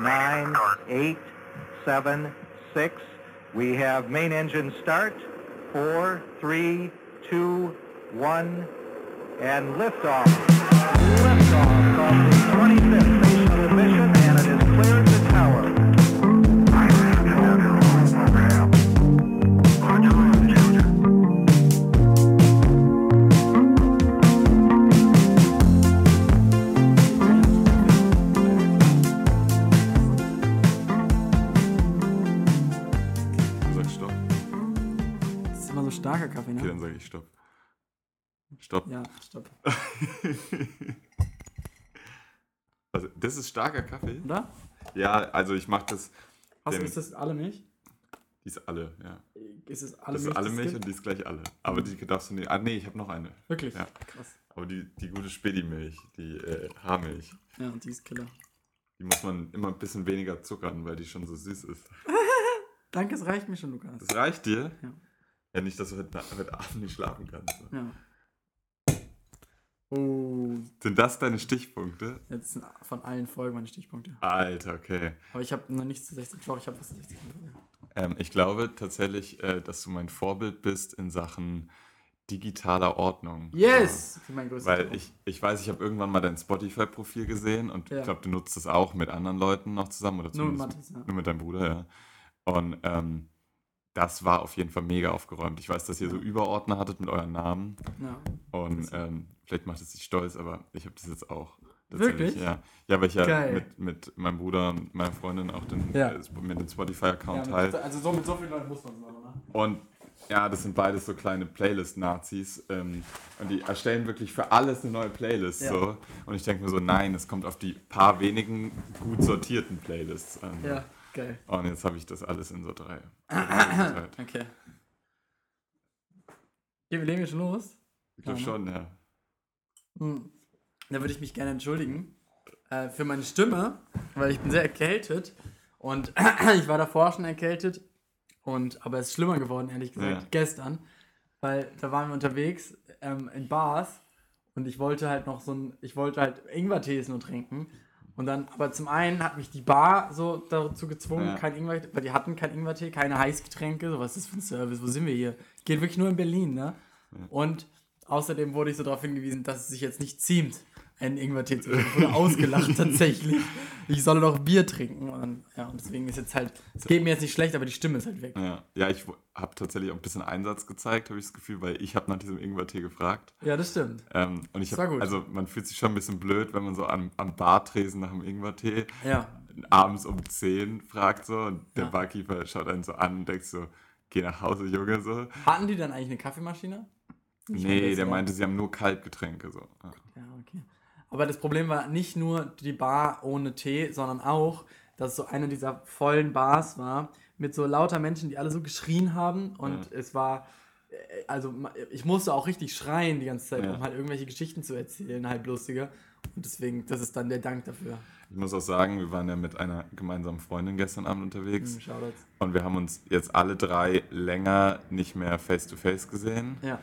nine, eight, seven, six. We have main engine start. Four, three, two, one, and liftoff. Liftoff of the 25th Stopp. Ja, stopp. Also, das ist starker Kaffee? Oder? Ja, also ich mache das. Hast du, ist das alle Milch? Die ist alle, ja. Ist es alle Das Milch? ist alle Milch und die ist gleich alle. Aber die darfst du nicht. Ah, nee, ich habe noch eine. Wirklich? Ja. Krass. Aber die, die gute Spedi-Milch, die äh, Haarmilch, Ja, und die ist Killer. die muss man immer ein bisschen weniger zuckern, weil die schon so süß ist. Danke, es reicht mir schon, Lukas. Das reicht dir? Ja. Ja, nicht, dass du heute, heute Abend nicht schlafen kannst. Ja. Oh, Sind das deine Stichpunkte? jetzt sind von allen Folgen meine Stichpunkte. Alter, okay. Aber ich habe noch nichts zu 16 Doch, ich habe was zu 16 Folgen. Ähm, ich glaube tatsächlich, äh, dass du mein Vorbild bist in Sachen digitaler Ordnung. Yes! Das ist mein Weil Traum. ich, ich weiß, ich habe irgendwann mal dein Spotify-Profil gesehen und Ja. ich glaube, du nutzt es auch mit anderen Leuten noch zusammen oder Nur mit Mathis, ja. nur mit deinem Bruder, ja. Und ähm, das war auf jeden Fall mega aufgeräumt. Ich weiß, dass ihr so Überordner hattet mit euren Namen Ja. und ähm, vielleicht macht es dich stolz, aber ich habe das jetzt auch. Wirklich? Ja, ja weil ich ja Geil. mit, mit meinem Bruder und meiner Freundin auch den, Ja. äh, mit dem Spotify-Account Ja, teile. also so mit so vielen Leuten muss man es machen, ne? Und ja, das sind beides so kleine Playlist-Nazis. Ähm, und die erstellen wirklich für alles eine neue Playlist. Ja. So. Und ich denke mir so, nein, es kommt auf die paar wenigen gut sortierten Playlists an. Ja, geil. Und jetzt habe ich das alles in so drei. Okay. Okay, wir legen jetzt schon los. Ich glaube ne? schon, ja. Hm. Da würde ich mich gerne entschuldigen äh, für meine Stimme, weil ich bin sehr erkältet und ich war davor schon erkältet und aber es ist schlimmer geworden, ehrlich gesagt, Ja. gestern, weil da waren wir unterwegs ähm, in Bars und ich wollte halt noch so ein, ich wollte halt Ingwertees nur trinken und dann, aber zum einen hat mich die Bar so dazu gezwungen, Ja. kein Ingwer, weil die hatten kein Ingwertee, keine Heißgetränke, so was ist das für ein Service, wo sind wir hier? Geht wirklich nur in Berlin, ne? Und außerdem wurde ich so darauf hingewiesen, dass es sich jetzt nicht ziemt, einen Ingwertee zu trinken. Ich wurde ausgelacht tatsächlich. Ich solle doch Bier trinken. Und, ja, und deswegen ist jetzt halt, es geht mir jetzt nicht schlecht, aber die Stimme ist halt weg. Ja, ja ich habe tatsächlich auch ein bisschen Einsatz gezeigt, habe ich das Gefühl, weil ich habe nach diesem Ingwer-Tee gefragt. Ja, das stimmt. Ähm, und ich Das habe, gut. also man fühlt sich schon ein bisschen blöd, wenn man so am, am Bartresen nach dem Ingwer-Tee Ja. abends um 10 fragt so und der Ja. Barkeeper schaut einen so an und denkt so, geh nach Hause, Junge, so. Hatten die dann eigentlich eine Kaffeemaschine? Ich nee, der ja. meinte, sie haben nur Kaltgetränke, so. Ja. Ja, okay. Aber das Problem war nicht nur die Bar ohne Tee, sondern auch, dass es so eine dieser vollen Bars war, mit so lauter Menschen, die alle so geschrien haben. Und es war, äh, also ich musste auch richtig schreien die ganze Zeit, Ja. um halt irgendwelche Geschichten zu erzählen, halb lustige. Und deswegen, das ist dann der Dank dafür. Ich muss auch sagen, wir waren ja mit einer gemeinsamen Freundin gestern Abend unterwegs Hm, Shoutouts. und wir haben uns jetzt alle drei länger nicht mehr face-to-face gesehen. Ja.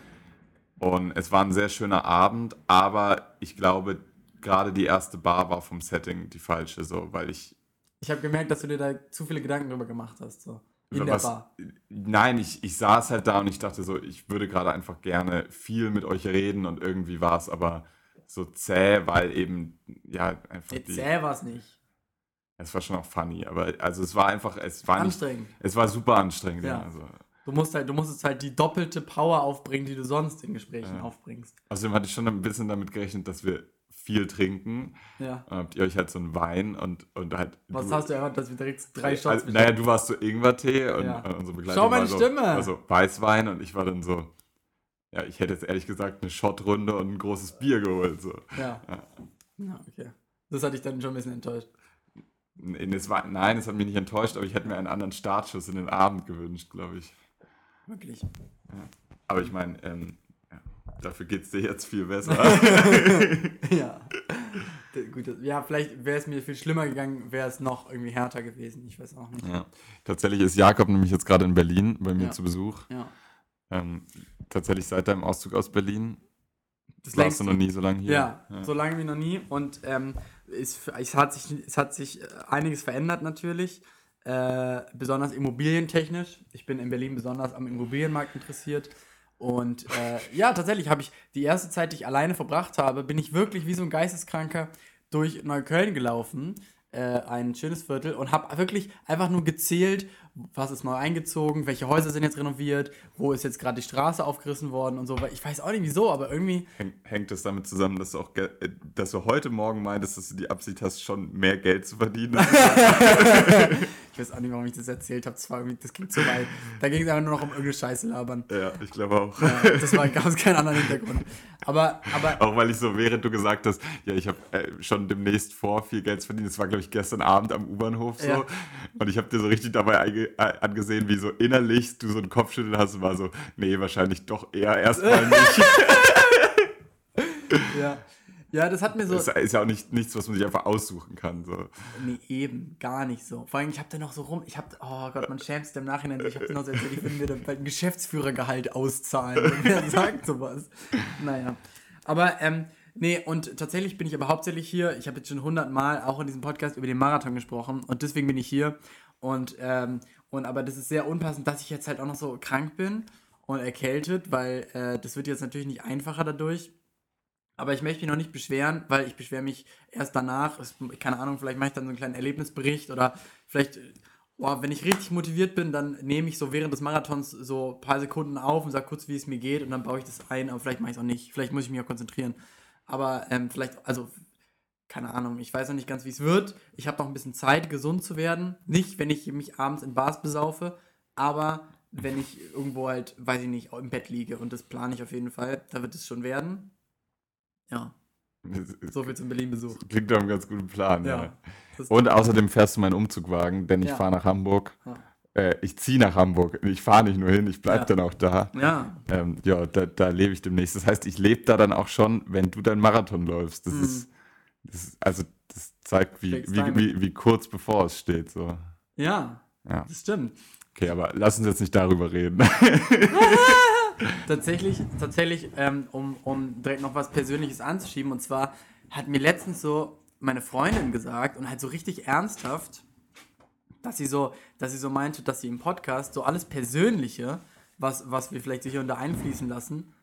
Und es war ein sehr schöner Abend, aber ich glaube, gerade die erste Bar war vom Setting die falsche, so, weil ich. Ich habe gemerkt, dass du dir da zu viele Gedanken drüber gemacht hast. So. In der was- Bar. Nein, ich, ich saß halt da und ich dachte so, ich würde gerade einfach gerne viel mit euch reden und irgendwie war es aber so zäh, weil eben, ja, einfach die. zäh war es nicht. Es war schon auch funny, aber also es war einfach, es war nicht. Anstrengend. Es war super anstrengend, ja. Ja. Also, Du musst halt, du musst jetzt halt die doppelte Power aufbringen, die du sonst in Gesprächen Ja. aufbringst. außerdem hatte ich schon ein bisschen damit gerechnet, dass wir viel trinken. Ja. Dann habt ihr euch halt so einen Wein und, und halt. Was du, hast du erwartet, dass wir direkt drei Shots also, Naja, du warst so Ingwertee und, Ja. und unsere Begleitung Schau meine war so, Stimme! war so Weißwein und ich war dann so. Ja, ich hätte jetzt ehrlich gesagt eine Shotrunde und ein großes Bier geholt. So. Ja. Ja. ja, okay. Das hatte ich dann schon ein bisschen enttäuscht. Nee, Es war, nein, es hat mich nicht enttäuscht, aber ich hätte mir einen anderen Startschuss in den Abend gewünscht, glaube ich. Wirklich. Aber ich meine, ähm, ja, dafür geht es dir jetzt viel besser. ja. Gut, ja, vielleicht wäre es mir viel schlimmer gegangen, wäre es noch irgendwie härter gewesen. Ich weiß auch nicht. ja. Tatsächlich ist Jakob nämlich jetzt gerade in Berlin bei mir Ja. zu Besuch. Ja. Ähm, tatsächlich seit deinem Auszug aus Berlin Das warst du noch nie so lange hier. Ja, so lange wie noch nie. Und ähm, ist, es, hat sich, es hat sich äh, einiges verändert natürlich, äh, besonders immobilientechnisch. Ich bin in Berlin besonders am Immobilienmarkt interessiert. Und äh, ja, tatsächlich habe ich die erste Zeit, die ich alleine verbracht habe, bin ich wirklich wie so ein Geisteskranker durch Neukölln gelaufen äh, ein schönes Viertel und habe wirklich einfach nur gezählt, was ist neu eingezogen, welche Häuser sind jetzt renoviert, wo ist jetzt gerade die Straße aufgerissen worden und so. Ich weiß auch nicht wieso, aber irgendwie. Hängt es damit zusammen, dass du auch, äh, dass du heute Morgen meintest, dass du die Absicht hast, schon mehr Geld zu verdienen? ich weiß auch nicht, warum ich das erzählt habe. Das, war irgendwie, das klingt zu weit. Da ging es einfach nur noch um irgendeine Scheiße labern. Ja, ich glaube auch. Ja, das war, es keinen anderen Hintergrund. Aber, aber. Auch weil ich so, während du gesagt hast, ja, ich habe äh, schon demnächst vor, viel Geld zu verdienen. Das war, glaube ich, gestern Abend am U-Bahnhof so. Ja. Und ich habe dir so richtig dabei äh, angesehen, wie so innerlich du so einen Kopfschüttel hast und war so, nee, wahrscheinlich doch eher erstmal nicht. ja. Ja, das hat mir so. Das ist ja auch nicht, nichts, was man sich einfach aussuchen kann. So. Nee, eben, gar nicht so. Vor allem, ich habe da noch so rum, ich habe, oh Gott, man schämt sich im Nachhinein, ich habe noch so erzählt, ich würde mir dann bald ein Geschäftsführergehalt auszahlen. Wer sagt sowas? Naja. Aber, ähm, Nee, und tatsächlich bin ich aber hauptsächlich hier. Ich habe jetzt schon hundertmal auch in diesem Podcast über den Marathon gesprochen und deswegen bin ich hier. Und, ähm, und aber das ist sehr unpassend, dass ich jetzt halt auch noch so krank bin und erkältet, weil äh, das wird jetzt natürlich nicht einfacher dadurch. Aber ich möchte mich noch nicht beschweren, weil ich beschwere mich erst danach. Keine Ahnung, vielleicht mache ich dann so einen kleinen Erlebnisbericht oder vielleicht, boah, wenn ich richtig motiviert bin, dann nehme ich so während des Marathons so ein paar Sekunden auf und sage kurz, wie es mir geht und dann baue ich das ein, aber vielleicht mache ich es auch nicht. Vielleicht muss ich mich auch konzentrieren. Aber ähm, vielleicht, also, keine Ahnung, ich weiß noch nicht ganz, wie es wird. Ich habe noch ein bisschen Zeit, gesund zu werden. Nicht, wenn ich mich abends in Bars besaufe, aber wenn ich irgendwo halt, weiß ich nicht, im Bett liege und das plane ich auf jeden Fall, da wird es schon werden. Ja. So viel zum Berlin-Besuch. Klingt doch ein ganz guter Plan, ja. ja. Und außerdem fährst du meinen Umzugwagen, denn ich ja. fahre nach Hamburg. Äh, ich ziehe nach Hamburg. Ich fahre nicht nur hin, ich bleibe dann auch da. Ja. Ähm, ja, da, da lebe ich demnächst. Das heißt, ich lebe da dann auch schon, wenn du deinen Marathon läufst. Das, mhm. ist, das ist, also das zeigt, wie, wie, wie, wie, kurz bevor es steht. So. Ja, ja, das stimmt. Okay, aber lass uns jetzt nicht darüber reden. tatsächlich, tatsächlich ähm, um, um direkt noch was Persönliches anzuschieben, und zwar hat mir letztens so meine Freundin gesagt und halt so richtig ernsthaft, dass sie so, dass sie so meinte, dass sie im Podcast so alles Persönliche, was, was wir vielleicht hier und da einfließen lassen,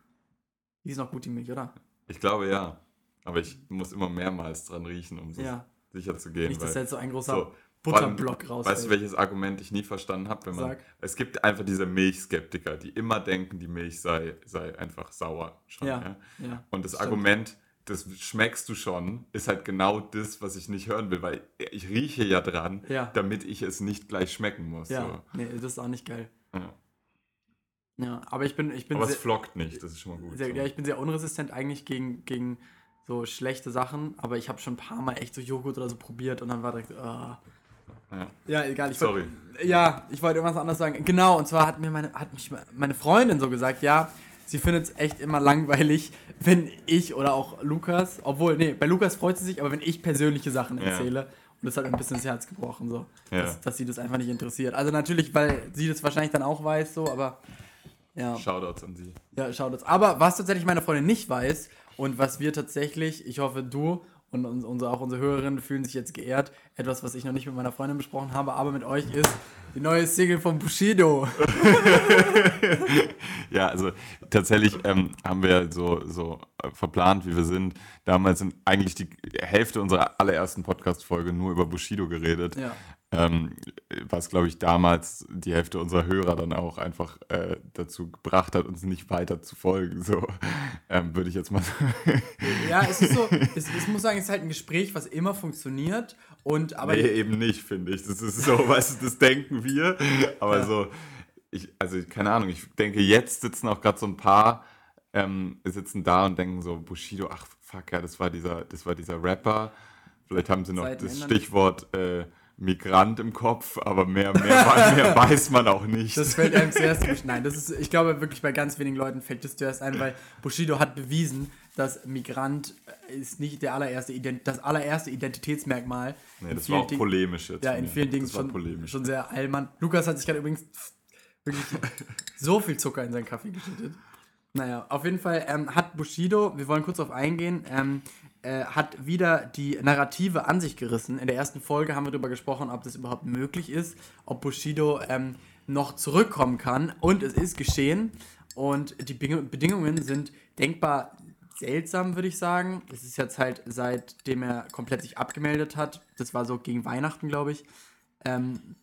die ist noch gut, die Milch, oder? Ich glaube ja. Aber ich muss immer mehrmals dran riechen, um so ja. sicher zu gehen. Nicht, dass jetzt so ein großer so, Butterblock raus. Weißt du, welches Argument ich nie verstanden habe? Wenn man, Sag. Es gibt einfach diese Milchskeptiker, die immer denken, die Milch sei, sei einfach sauer. Schon, ja, ja? ja Und das stimmt. Argument, das schmeckst du schon, ist halt genau das, was ich nicht hören will, weil ich rieche ja dran, ja. damit ich es nicht gleich schmecken muss. Ja, so. nee, das ist auch nicht geil. Ja. Ja, aber ich bin, ich bin aber sehr, es flockt nicht, das ist schon mal gut. Sehr, so. Ja, ich bin sehr unresistent eigentlich gegen, gegen so schlechte Sachen, aber ich habe schon ein paar Mal echt so Joghurt oder so probiert und dann war direkt, uh. Ja. ja. egal. Ich Sorry. Wollt, ja, ich wollte irgendwas anderes sagen. Genau, und zwar hat mir meine, hat mich meine Freundin so gesagt, ja, sie findet es echt immer langweilig, wenn ich oder auch Lukas, obwohl, nee, bei Lukas freut sie sich, aber wenn ich persönliche Sachen erzähle. Ja. Und das hat mir ein bisschen ins Herz gebrochen, so. Ja. Dass, dass, sie das einfach nicht interessiert. Also natürlich, weil sie das wahrscheinlich dann auch weiß, so, aber ja. Shoutouts an sie. Ja, Shoutouts. Aber was tatsächlich meine Freundin nicht weiß und was wir tatsächlich, ich hoffe, du und unsere, auch unsere Hörerinnen fühlen sich jetzt geehrt. Etwas, was ich noch nicht mit meiner Freundin besprochen habe, aber mit euch ist die neue Single von Bushido. ja, also tatsächlich ähm, haben wir so, so äh, verplant, wie wir sind, damals sind eigentlich die Hälfte unserer allerersten Podcast-Folge nur über Bushido geredet. Ja. Ähm, was, glaube ich, damals die Hälfte unserer Hörer dann auch einfach äh, dazu gebracht hat, uns nicht weiter zu folgen. So ähm, würde ich jetzt mal sagen. Ja, es ist so, es, ich muss sagen, es ist halt ein Gespräch, was immer funktioniert. Und, aber nee, eben nicht, finde ich. Das ist so, weißt du, das denken wir. Aber ja. so, ich, also keine Ahnung, ich denke, jetzt sitzen auch gerade so ein paar, ähm, sitzen da und denken so, Bushido, ach fuck, ja, das war dieser, das war dieser Rapper. Vielleicht haben sie noch Seiten das Stichwort äh, Migrant im Kopf, aber mehr, mehr, mehr weiß man auch nicht. Das fällt einem zuerst nicht. Nein, das ist, ich glaube wirklich bei ganz wenigen Leuten fällt das zuerst ein, weil Bushido hat bewiesen, dass Migrant ist nicht der allererste Ident das allererste Identitätsmerkmal. Nee, das war auch Ding polemisch jetzt. Ja, in vielen Dingen schon, schon sehr allmann. Lukas hat sich gerade übrigens wirklich so viel Zucker in seinen Kaffee geschüttet. Naja, auf jeden Fall ähm, hat Bushido, wir wollen kurz auf eingehen, ähm, äh, hat wieder die Narrative an sich gerissen. In der ersten Folge haben wir darüber gesprochen, ob das überhaupt möglich ist, ob Bushido ähm, noch zurückkommen kann. Und es ist geschehen. Und die Bing- Bedingungen sind denkbar seltsam, würde ich sagen. Es ist jetzt halt, seitdem er komplett sich abgemeldet hat, das war so gegen Weihnachten, glaube ich, ähm,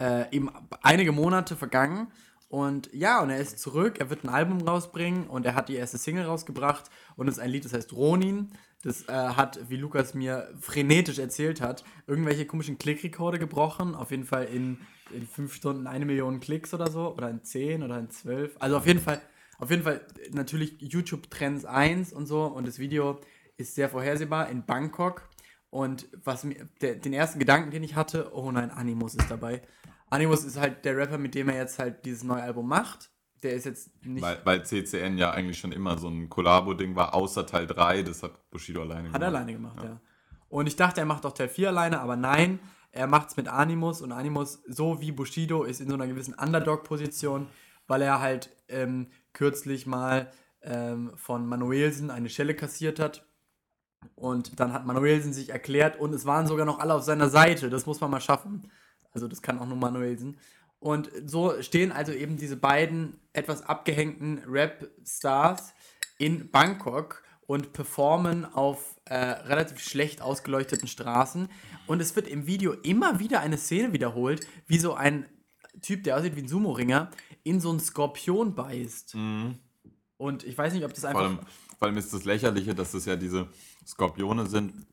äh, eben einige Monate vergangen. Und ja, und er ist zurück, er wird ein Album rausbringen und er hat die erste Single rausgebracht und es ist ein Lied, das heißt Ronin. Das äh, hat, wie Lukas mir frenetisch erzählt hat, irgendwelche komischen Klickrekorde gebrochen. Auf jeden Fall in, in fünf Stunden eine Million Klicks oder so. Oder in zehn oder in zwölf. Also auf jeden Fall, auf jeden Fall natürlich YouTube Trends 1 und so. Und das Video ist sehr vorhersehbar in Bangkok. Und was mir, der, den ersten Gedanken, den ich hatte, oh nein, Animus ist dabei. Animus ist halt der Rapper, mit dem er jetzt halt dieses neue Album macht. Der ist jetzt nicht. Weil, weil CCN ja eigentlich schon immer so ein Kollabo-Ding war, außer Teil 3, das hat Bushido alleine gemacht. Hat er alleine gemacht, ja. Und ich dachte, er macht auch Teil 4 alleine, aber nein, er macht es mit Animus und Animus, so wie Bushido, ist in so einer gewissen Underdog-Position, weil er halt ähm, kürzlich mal ähm, von Manuelsen eine Schelle kassiert hat. Und dann hat Manuelsen sich erklärt und es waren sogar noch alle auf seiner Seite. Das muss man mal schaffen. Also das kann auch nur Manuelsen. Und so stehen also eben diese beiden etwas abgehängten Rap-Stars in Bangkok und performen auf äh, relativ schlecht ausgeleuchteten Straßen. Und es wird im Video immer wieder eine Szene wiederholt, wie so ein Typ, der aussieht wie ein Sumo-Ringer, in so einen Skorpion beißt. Und ich weiß nicht, ob das Vor einfach. allem, vor allem ist das Lächerliche, dass das ja diese Skorpione sind,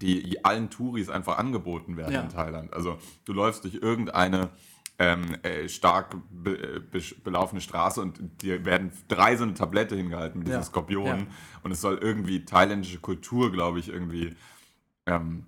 die allen Touris einfach angeboten werden Ja. in Thailand. Also du läufst durch irgendeine ähm, äh, stark be äh, besch- belaufene Straße und dir werden drei so eine Tablette hingehalten mit diesen Ja. Skorpionen. Ja. Und es soll irgendwie thailändische Kultur, glaube ich, irgendwie ähm,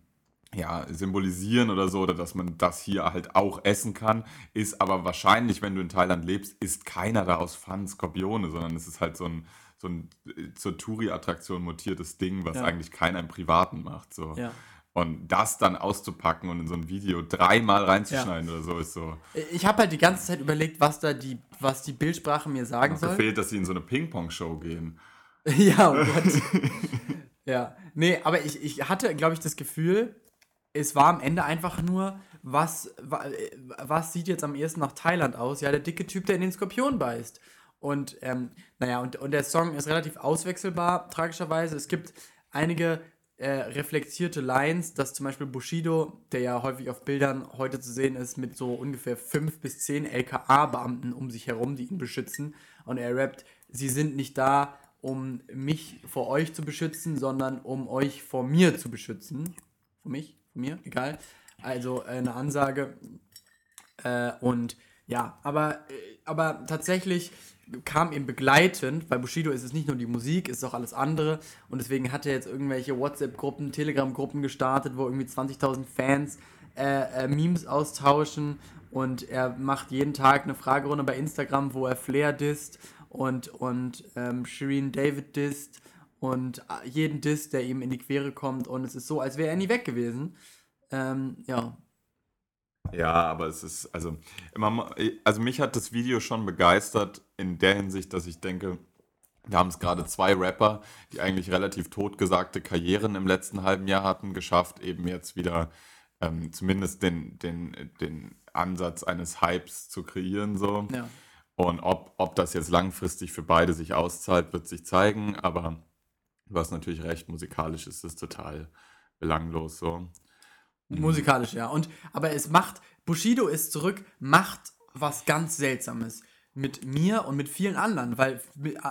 ja, symbolisieren oder so, oder dass man das hier halt auch essen kann, ist aber wahrscheinlich, wenn du in Thailand lebst, isst keiner da aus Pfannen Skorpione, sondern es ist halt so ein, so ein äh, zur Touri-Attraktion mutiertes Ding, was Ja. eigentlich keiner im Privaten macht. So. Ja. Und das dann auszupacken und in so ein Video dreimal reinzuschneiden oder so, ist so. Ich habe halt die ganze Zeit überlegt, was da die, was die Bildsprache mir sagen soll. gefehlt, dass sie in so eine Ping-Pong-Show gehen. Ja, oh Gott. ja, nee, aber ich, ich hatte, glaube ich, das Gefühl, es war am Ende einfach nur, was, wa- was sieht jetzt am ehesten nach Thailand aus? Ja, der dicke Typ, der in den Skorpion beißt. Und, ähm, naja, und, und der Song ist relativ auswechselbar, tragischerweise. Es gibt einige äh, reflektierte Lines, dass zum Beispiel Bushido, der ja häufig auf Bildern heute zu sehen ist, mit so ungefähr fünf bis zehn LKA-Beamten um sich herum, die ihn beschützen. Und er rappt, sie sind nicht da, um mich vor euch zu beschützen, sondern um euch vor mir zu beschützen. Vor mich? Vor mir? Egal. Also äh, eine Ansage. Äh, und ja, aber, äh, aber tatsächlich kam ihm begleitend, bei Bushido ist es nicht nur die Musik, ist auch alles andere. Und deswegen hat er jetzt irgendwelche WhatsApp-Gruppen, Telegram-Gruppen gestartet, wo irgendwie 20.000 Fans äh, äh, Memes austauschen. Und er macht jeden Tag eine Fragerunde bei Instagram, wo er Flair disst und, und ähm, Shireen David disst und äh, jeden disst, der ihm in die Quere kommt. Und es ist so, als wäre er nie weg gewesen. Ähm, ja, Ja, aber es ist, also, immer, also mich hat das Video schon begeistert in der Hinsicht, dass ich denke, wir haben es gerade zwei Rapper, die eigentlich relativ totgesagte Karrieren im letzten halben Jahr hatten, geschafft, eben jetzt wieder ähm, zumindest den, den, den Ansatz eines Hypes zu kreieren. So. ja. Und ob, ob das jetzt langfristig für beide sich auszahlt, wird sich zeigen. Aber du hast natürlich recht, musikalisch ist es total belanglos so. Musikalisch, ja. Und, aber es macht, Bushido ist zurück, macht was ganz Seltsames. Mit mir und mit vielen anderen, weil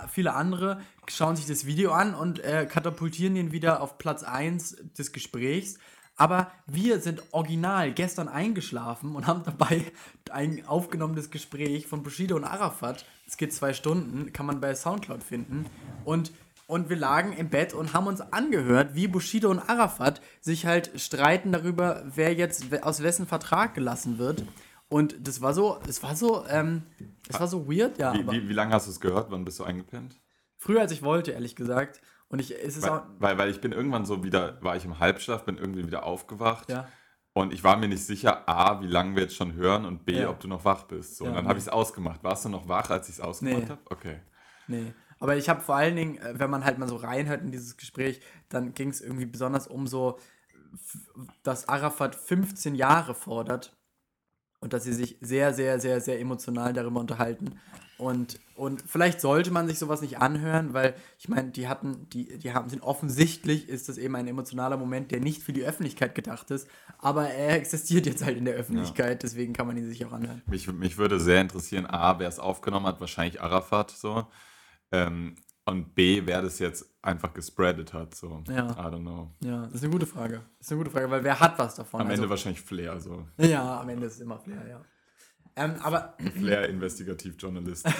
viele andere schauen sich das Video an und äh, katapultieren ihn wieder auf Platz 1 des Gesprächs. Aber wir sind original gestern eingeschlafen und haben dabei ein aufgenommenes Gespräch von Bushido und Arafat. Es geht zwei Stunden, kann man bei Soundcloud finden. Und und wir lagen im Bett und haben uns angehört, wie Bushido und Arafat sich halt streiten darüber, wer jetzt aus wessen Vertrag gelassen wird. Und das war so, es war so, ähm, es war so weird, ja. Wie, aber wie, wie lange hast du es gehört? Wann bist du eingepennt? früher als ich wollte, ehrlich gesagt. Und ich, es ist Weil, auch, weil, weil ich bin irgendwann so wieder, war ich im Halbschlaf, bin irgendwie wieder aufgewacht. ja. Und ich war mir nicht sicher, A, wie lange wir jetzt schon hören und B, Ja. ob du noch wach bist. So, Ja, und dann nee. habe ich es ausgemacht. Warst du noch wach, als ich es ausgemacht Nee. habe? Okay. Nee. Aber ich habe vor allen Dingen, äh, wenn man halt mal so reinhört in dieses Gespräch, dann ging es irgendwie besonders um so, dass Arafat 15 Jahre fordert und dass sie sich sehr, sehr, sehr, sehr emotional darüber unterhalten. Und, und vielleicht sollte man sich sowas nicht anhören, weil ich meine, die hatten, die, die haben sind offensichtlich ist das eben ein emotionaler Moment, der nicht für die Öffentlichkeit gedacht ist, aber er existiert jetzt halt in der Öffentlichkeit, deswegen kann man ihn sich auch anhören. Mich, mich würde sehr interessieren, A, wer es aufgenommen hat, wahrscheinlich Arafat so. Ähm, und B, wer das jetzt einfach gespreadet hat. So. Ja. I don't know. Ja, das ist eine gute Frage. Das ist eine gute Frage, weil wer hat was davon? Am Also- Ende wahrscheinlich Flair, so. Ja, am Ende ist es immer Flair, ja. Ähm, aber, Flair Investigativjournalist.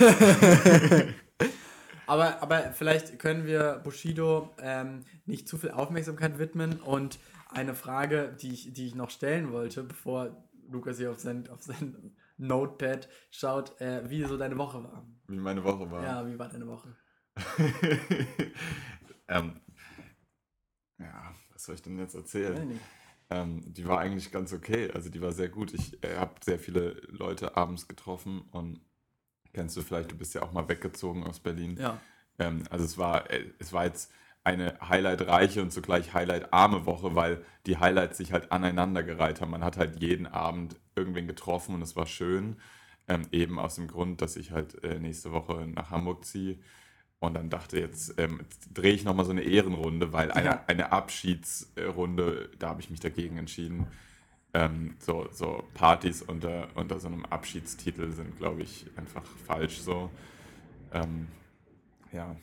aber, aber vielleicht können wir Bushido ähm, nicht zu viel Aufmerksamkeit widmen und eine Frage, die ich, die ich noch stellen wollte, bevor Lukas hier auf sein, auf sein Notepad schaut, äh, wie so deine Woche war. Wie meine Woche war. Ja, wie war deine Woche? ähm, ja, was soll ich denn jetzt erzählen? Ähm, die war eigentlich ganz okay. Also die war sehr gut. Ich äh, habe sehr viele Leute abends getroffen und kennst du vielleicht, du bist ja auch mal weggezogen aus Berlin. Ja, Ähm, also es war, äh, es war jetzt eine highlightreiche und zugleich highlightarme Woche, weil die Highlights sich halt aneinandergereiht haben. Man hat halt jeden Abend irgendwen getroffen und es war schön. Ähm, eben aus dem Grund, dass ich halt äh, nächste Woche nach Hamburg ziehe. Und dann dachte jetzt, ähm, jetzt drehe ich nochmal so eine Ehrenrunde, weil eine, Ja. eine Abschiedsrunde, da habe ich mich dagegen entschieden. Ähm, so, so Partys unter, unter so einem Abschiedstitel sind, glaube ich, einfach falsch so. Ähm, ja.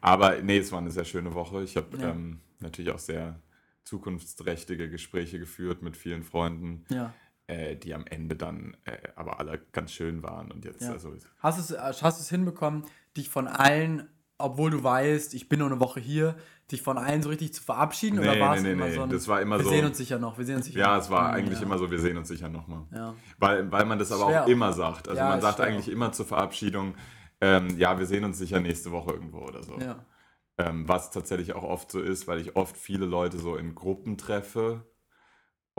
Aber nee, es war eine sehr schöne Woche. Ich habe Ja. ähm, natürlich auch sehr zukunftsträchtige Gespräche geführt mit vielen Freunden, ja. Äh, die am Ende dann äh, aber alle ganz schön waren. Und jetzt, Ja. also, Hast du es äh, hast es hinbekommen, dich von allen, obwohl du weißt, ich bin nur eine Woche hier, dich von allen so richtig zu verabschieden? oder Nee, war es nee, nee, immer nee. so ein, Das war immer wir so- sehen uns sicher noch, wir sehen uns sicher ja, noch. es war eigentlich ja. immer so, wir sehen uns sicher nochmal. Ja. Weil, weil man das aber Schwer auch immer sagt. Also Ja, man sagt schwer eigentlich immer zur Verabschiedung, ähm, ja, wir sehen uns sicher nächste Woche irgendwo oder so. Ähm, was tatsächlich auch oft so ist, weil ich oft viele Leute so in Gruppen treffe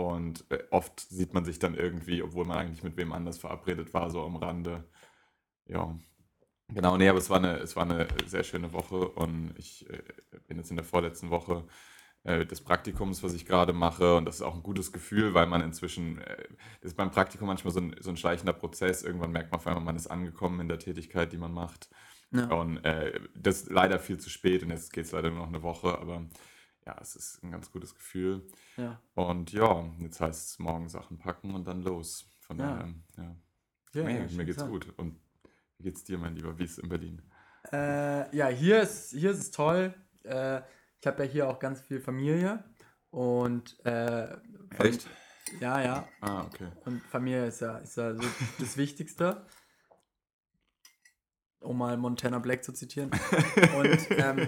und äh, oft sieht man sich dann irgendwie, obwohl man eigentlich mit wem anders verabredet war, so am Rande. Ja. Genau, nee, aber es war eine, es war eine sehr schöne Woche und ich äh, bin jetzt in der vorletzten Woche äh, des Praktikums, was ich gerade mache und das ist auch ein gutes Gefühl, weil man inzwischen, äh, das ist beim Praktikum manchmal so ein, so ein schleichender Prozess, irgendwann merkt man auf einmal, man ist angekommen in der Tätigkeit, die man macht. Ja. Und das ist leider viel zu spät und jetzt geht es leider nur noch eine Woche, aber ja, es ist ein ganz gutes Gefühl. Ja. Und ja, jetzt heißt es morgen Sachen packen und dann los. Von Ja. daher, ja. Ja, ja, mir geht's gesagt. gut. Und wie geht's dir, mein Lieber? Wie ist es in Berlin? Äh, ja, hier ist, hier ist es toll. Äh, ich habe ja hier auch ganz viel Familie und äh, Echt? Ja, ja. Ah, okay. Und Familie ist ja, ist ja so das Wichtigste. Um mal Montana Black zu zitieren. Und ähm,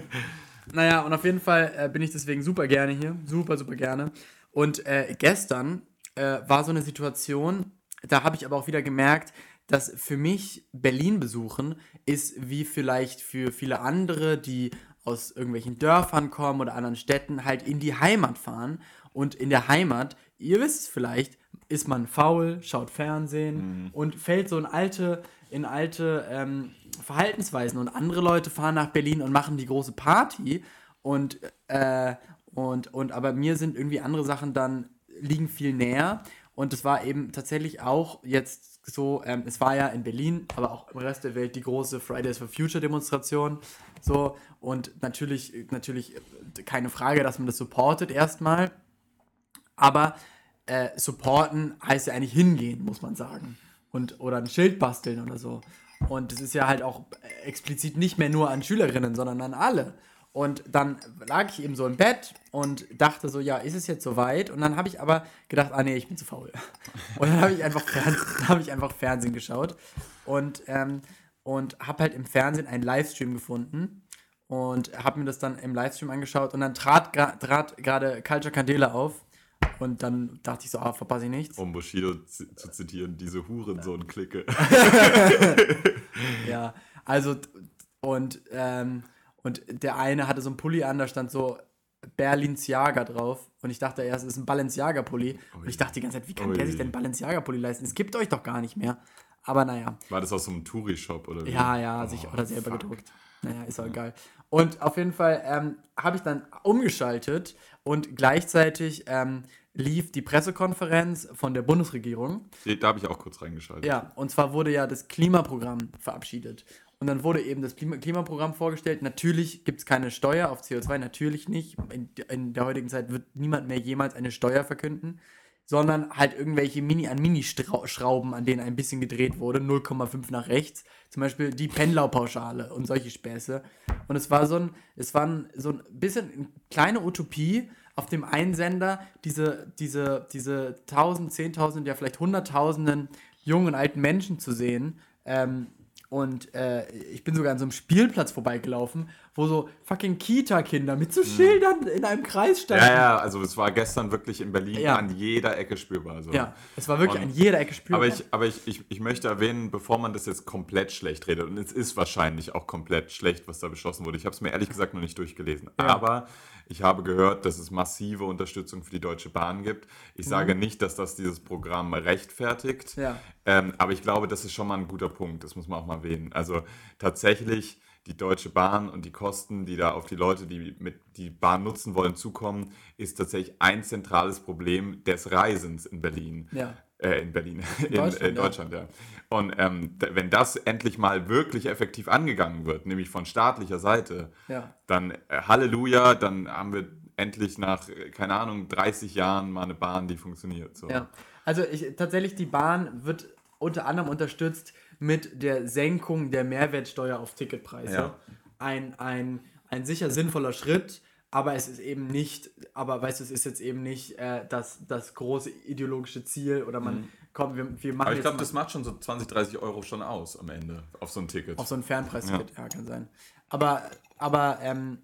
naja, und auf jeden Fall äh, bin ich deswegen super gerne hier. Super, super gerne. Und äh, gestern äh, war so eine Situation, da habe ich aber auch wieder gemerkt, dass für mich Berlin besuchen ist wie vielleicht für viele andere, die aus irgendwelchen Dörfern kommen oder anderen Städten, halt in die Heimat fahren. Und in der Heimat, ihr wisst es vielleicht, ist man faul, schaut Fernsehen und fällt so in alte, in alte ähm, Verhaltensweisen. Und andere Leute fahren nach Berlin und machen die große Party. Und, äh, und, und aber mir sind irgendwie andere Sachen dann liegen viel näher. Und es war eben tatsächlich auch jetzt so, ähm, es war ja in Berlin, aber auch im Rest der Welt die große Fridays for Future Demonstration. So, und natürlich, natürlich äh, keine Frage, dass man das supportet erstmal. Aber äh, supporten heißt ja eigentlich hingehen, muss man sagen. Und, oder ein Schild basteln oder so. Und das ist ja halt auch explizit nicht mehr nur an Schülerinnen, sondern an alle. Und dann lag ich eben so im Bett und dachte so, ja, ist es jetzt soweit? Und dann habe ich aber gedacht, ah nee, ich bin zu faul. Und dann habe ich, einfach hab ich einfach Fernsehen geschaut und, ähm, und habe halt im Fernsehen einen Livestream gefunden und habe mir das dann im Livestream angeschaut und dann trat trat gerade Culture Candela auf und dann dachte ich so, ah, verpasse ich nichts. Um Bushido zu, zu zitieren, diese Hurensohn-Clique. Ja, also und, ähm, und der eine hatte so einen Pulli an, da stand so Berlinsjager drauf und ich dachte erst, es ist ein Balenciaga-Pulli und ich dachte die ganze Zeit, wie kann der Ui. sich denn Balenciaga-Pulli leisten? Es gibt euch doch gar nicht mehr. Aber naja. War das aus so einem Touri-Shop oder wie? Ja, ja, Oh, sich oder selber fuck. gedruckt. Naja, ist auch geil. Und auf jeden Fall ähm, habe ich dann umgeschaltet und gleichzeitig ähm, lief die Pressekonferenz von der Bundesregierung. Da habe ich auch kurz reingeschaltet. Ja, und zwar wurde ja das Klimaprogramm verabschiedet. Und dann wurde eben das Klima Klimaprogramm vorgestellt. Natürlich gibt es keine Steuer auf CO2, natürlich nicht. In, in der heutigen Zeit wird niemand mehr jemals eine Steuer verkünden, sondern halt irgendwelche Mini an Mini-Schrauben, an denen ein bisschen gedreht wurde, 0,5 nach rechts. Zum Beispiel die Pendlerpauschale und solche Späße. Und es war so ein, es war so ein bisschen eine kleine Utopie, auf dem einen Sender diese, diese, diese tausend, zehntausend, ja vielleicht hunderttausenden jungen und alten Menschen zu sehen. Ähm, und äh, ich bin sogar an so einem Spielplatz vorbeigelaufen, wo so fucking Kita-Kinder mit so Schildern in einem Kreis standen. Mhm. Ja, ja, also es war gestern wirklich in Berlin Ja. an jeder Ecke spürbar. So. Ja, es war wirklich Und- an jeder Ecke spürbar. Aber, ich, aber ich, ich, ich möchte erwähnen, bevor man das jetzt komplett schlecht redet, und es ist wahrscheinlich auch komplett schlecht, was da beschlossen wurde. Ich habe es mir ehrlich gesagt noch nicht durchgelesen. Ja. Aber ich habe gehört, dass es massive Unterstützung für die Deutsche Bahn gibt. Ich sage nicht, dass das dieses Programm rechtfertigt. Mhm. Ja. Ähm, aber ich glaube, das ist schon mal ein guter Punkt. Das muss man auch mal erwähnen. Also tatsächlich die Deutsche Bahn und die Kosten, die da auf die Leute, die mit die Bahn nutzen wollen, zukommen, ist tatsächlich ein zentrales Problem des Reisens in Berlin. Ja. Äh, in Berlin, in, Deutschland, in ja. Deutschland, ja. Und ähm, wenn das endlich mal wirklich effektiv angegangen wird, nämlich von staatlicher Seite, Ja. dann äh, Halleluja, dann haben wir endlich nach, äh, keine Ahnung, 30 Jahren mal eine Bahn, die funktioniert. So. Ja, also ich, tatsächlich die Bahn wird unter anderem unterstützt mit der Senkung der Mehrwertsteuer auf Ticketpreise. Ja. Ein, ein, ein sicher sinnvoller Schritt, aber es ist eben nicht, aber weißt du, es ist jetzt eben nicht äh, das, das große ideologische Ziel oder man, komm, wir, wir machen Mhm. Aber ich glaube, das macht schon so 20, 30 Euro schon aus am Ende auf so ein Ticket. auf so ein Fernpreisticket, ja. kann sein. Aber, aber, ähm,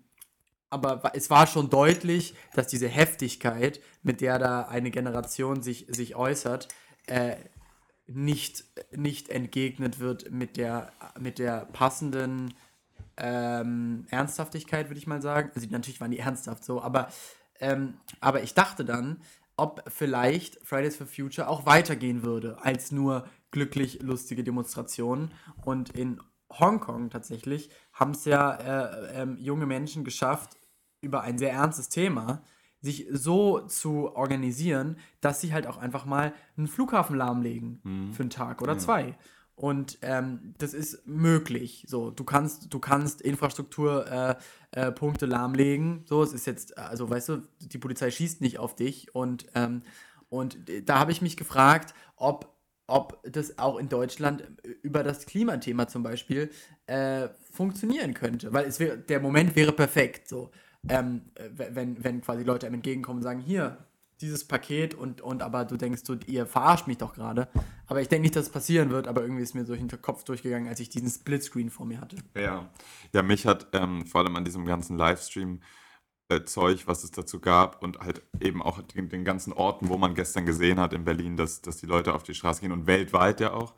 aber es war schon deutlich, dass diese Heftigkeit, mit der da eine Generation sich, sich äußert, äh, nicht, nicht entgegnet wird mit der, mit der passenden ähm, Ernsthaftigkeit, würde ich mal sagen. Also natürlich waren die ernsthaft so, aber, ähm, aber ich dachte dann, ob vielleicht Fridays for Future auch weitergehen würde als nur glücklich lustige Demonstrationen. Und in Hongkong tatsächlich haben es ja äh, ähm, junge Menschen geschafft, über ein sehr ernstes Thema sich so zu organisieren, dass sie halt auch einfach mal einen Flughafen lahmlegen für einen Tag oder zwei. Und ähm, das ist möglich. So, du kannst, du kannst Infrastrukturpunkte äh, äh, lahmlegen. So, es ist jetzt, also weißt du, die Polizei schießt nicht auf dich. Und, ähm, und da habe ich mich gefragt, ob, ob das auch in Deutschland über das Klimathema zum Beispiel äh, funktionieren könnte. Weil es wär, der Moment wäre perfekt. So, ähm, äh, wenn, wenn quasi Leute einem entgegenkommen und sagen, hier, dieses Paket und, und aber du denkst, du, ihr verarscht mich doch gerade. Aber ich denke nicht, dass es passieren wird, aber irgendwie ist mir so hinter Kopf durchgegangen, als ich diesen Splitscreen vor mir hatte. Ja, ja mich hat ähm, vor allem an diesem ganzen Livestream äh, Zeug, was es dazu gab und halt eben auch den, den ganzen Orten, wo man gestern gesehen hat in Berlin, dass, dass die Leute auf die Straße gehen und weltweit ja auch,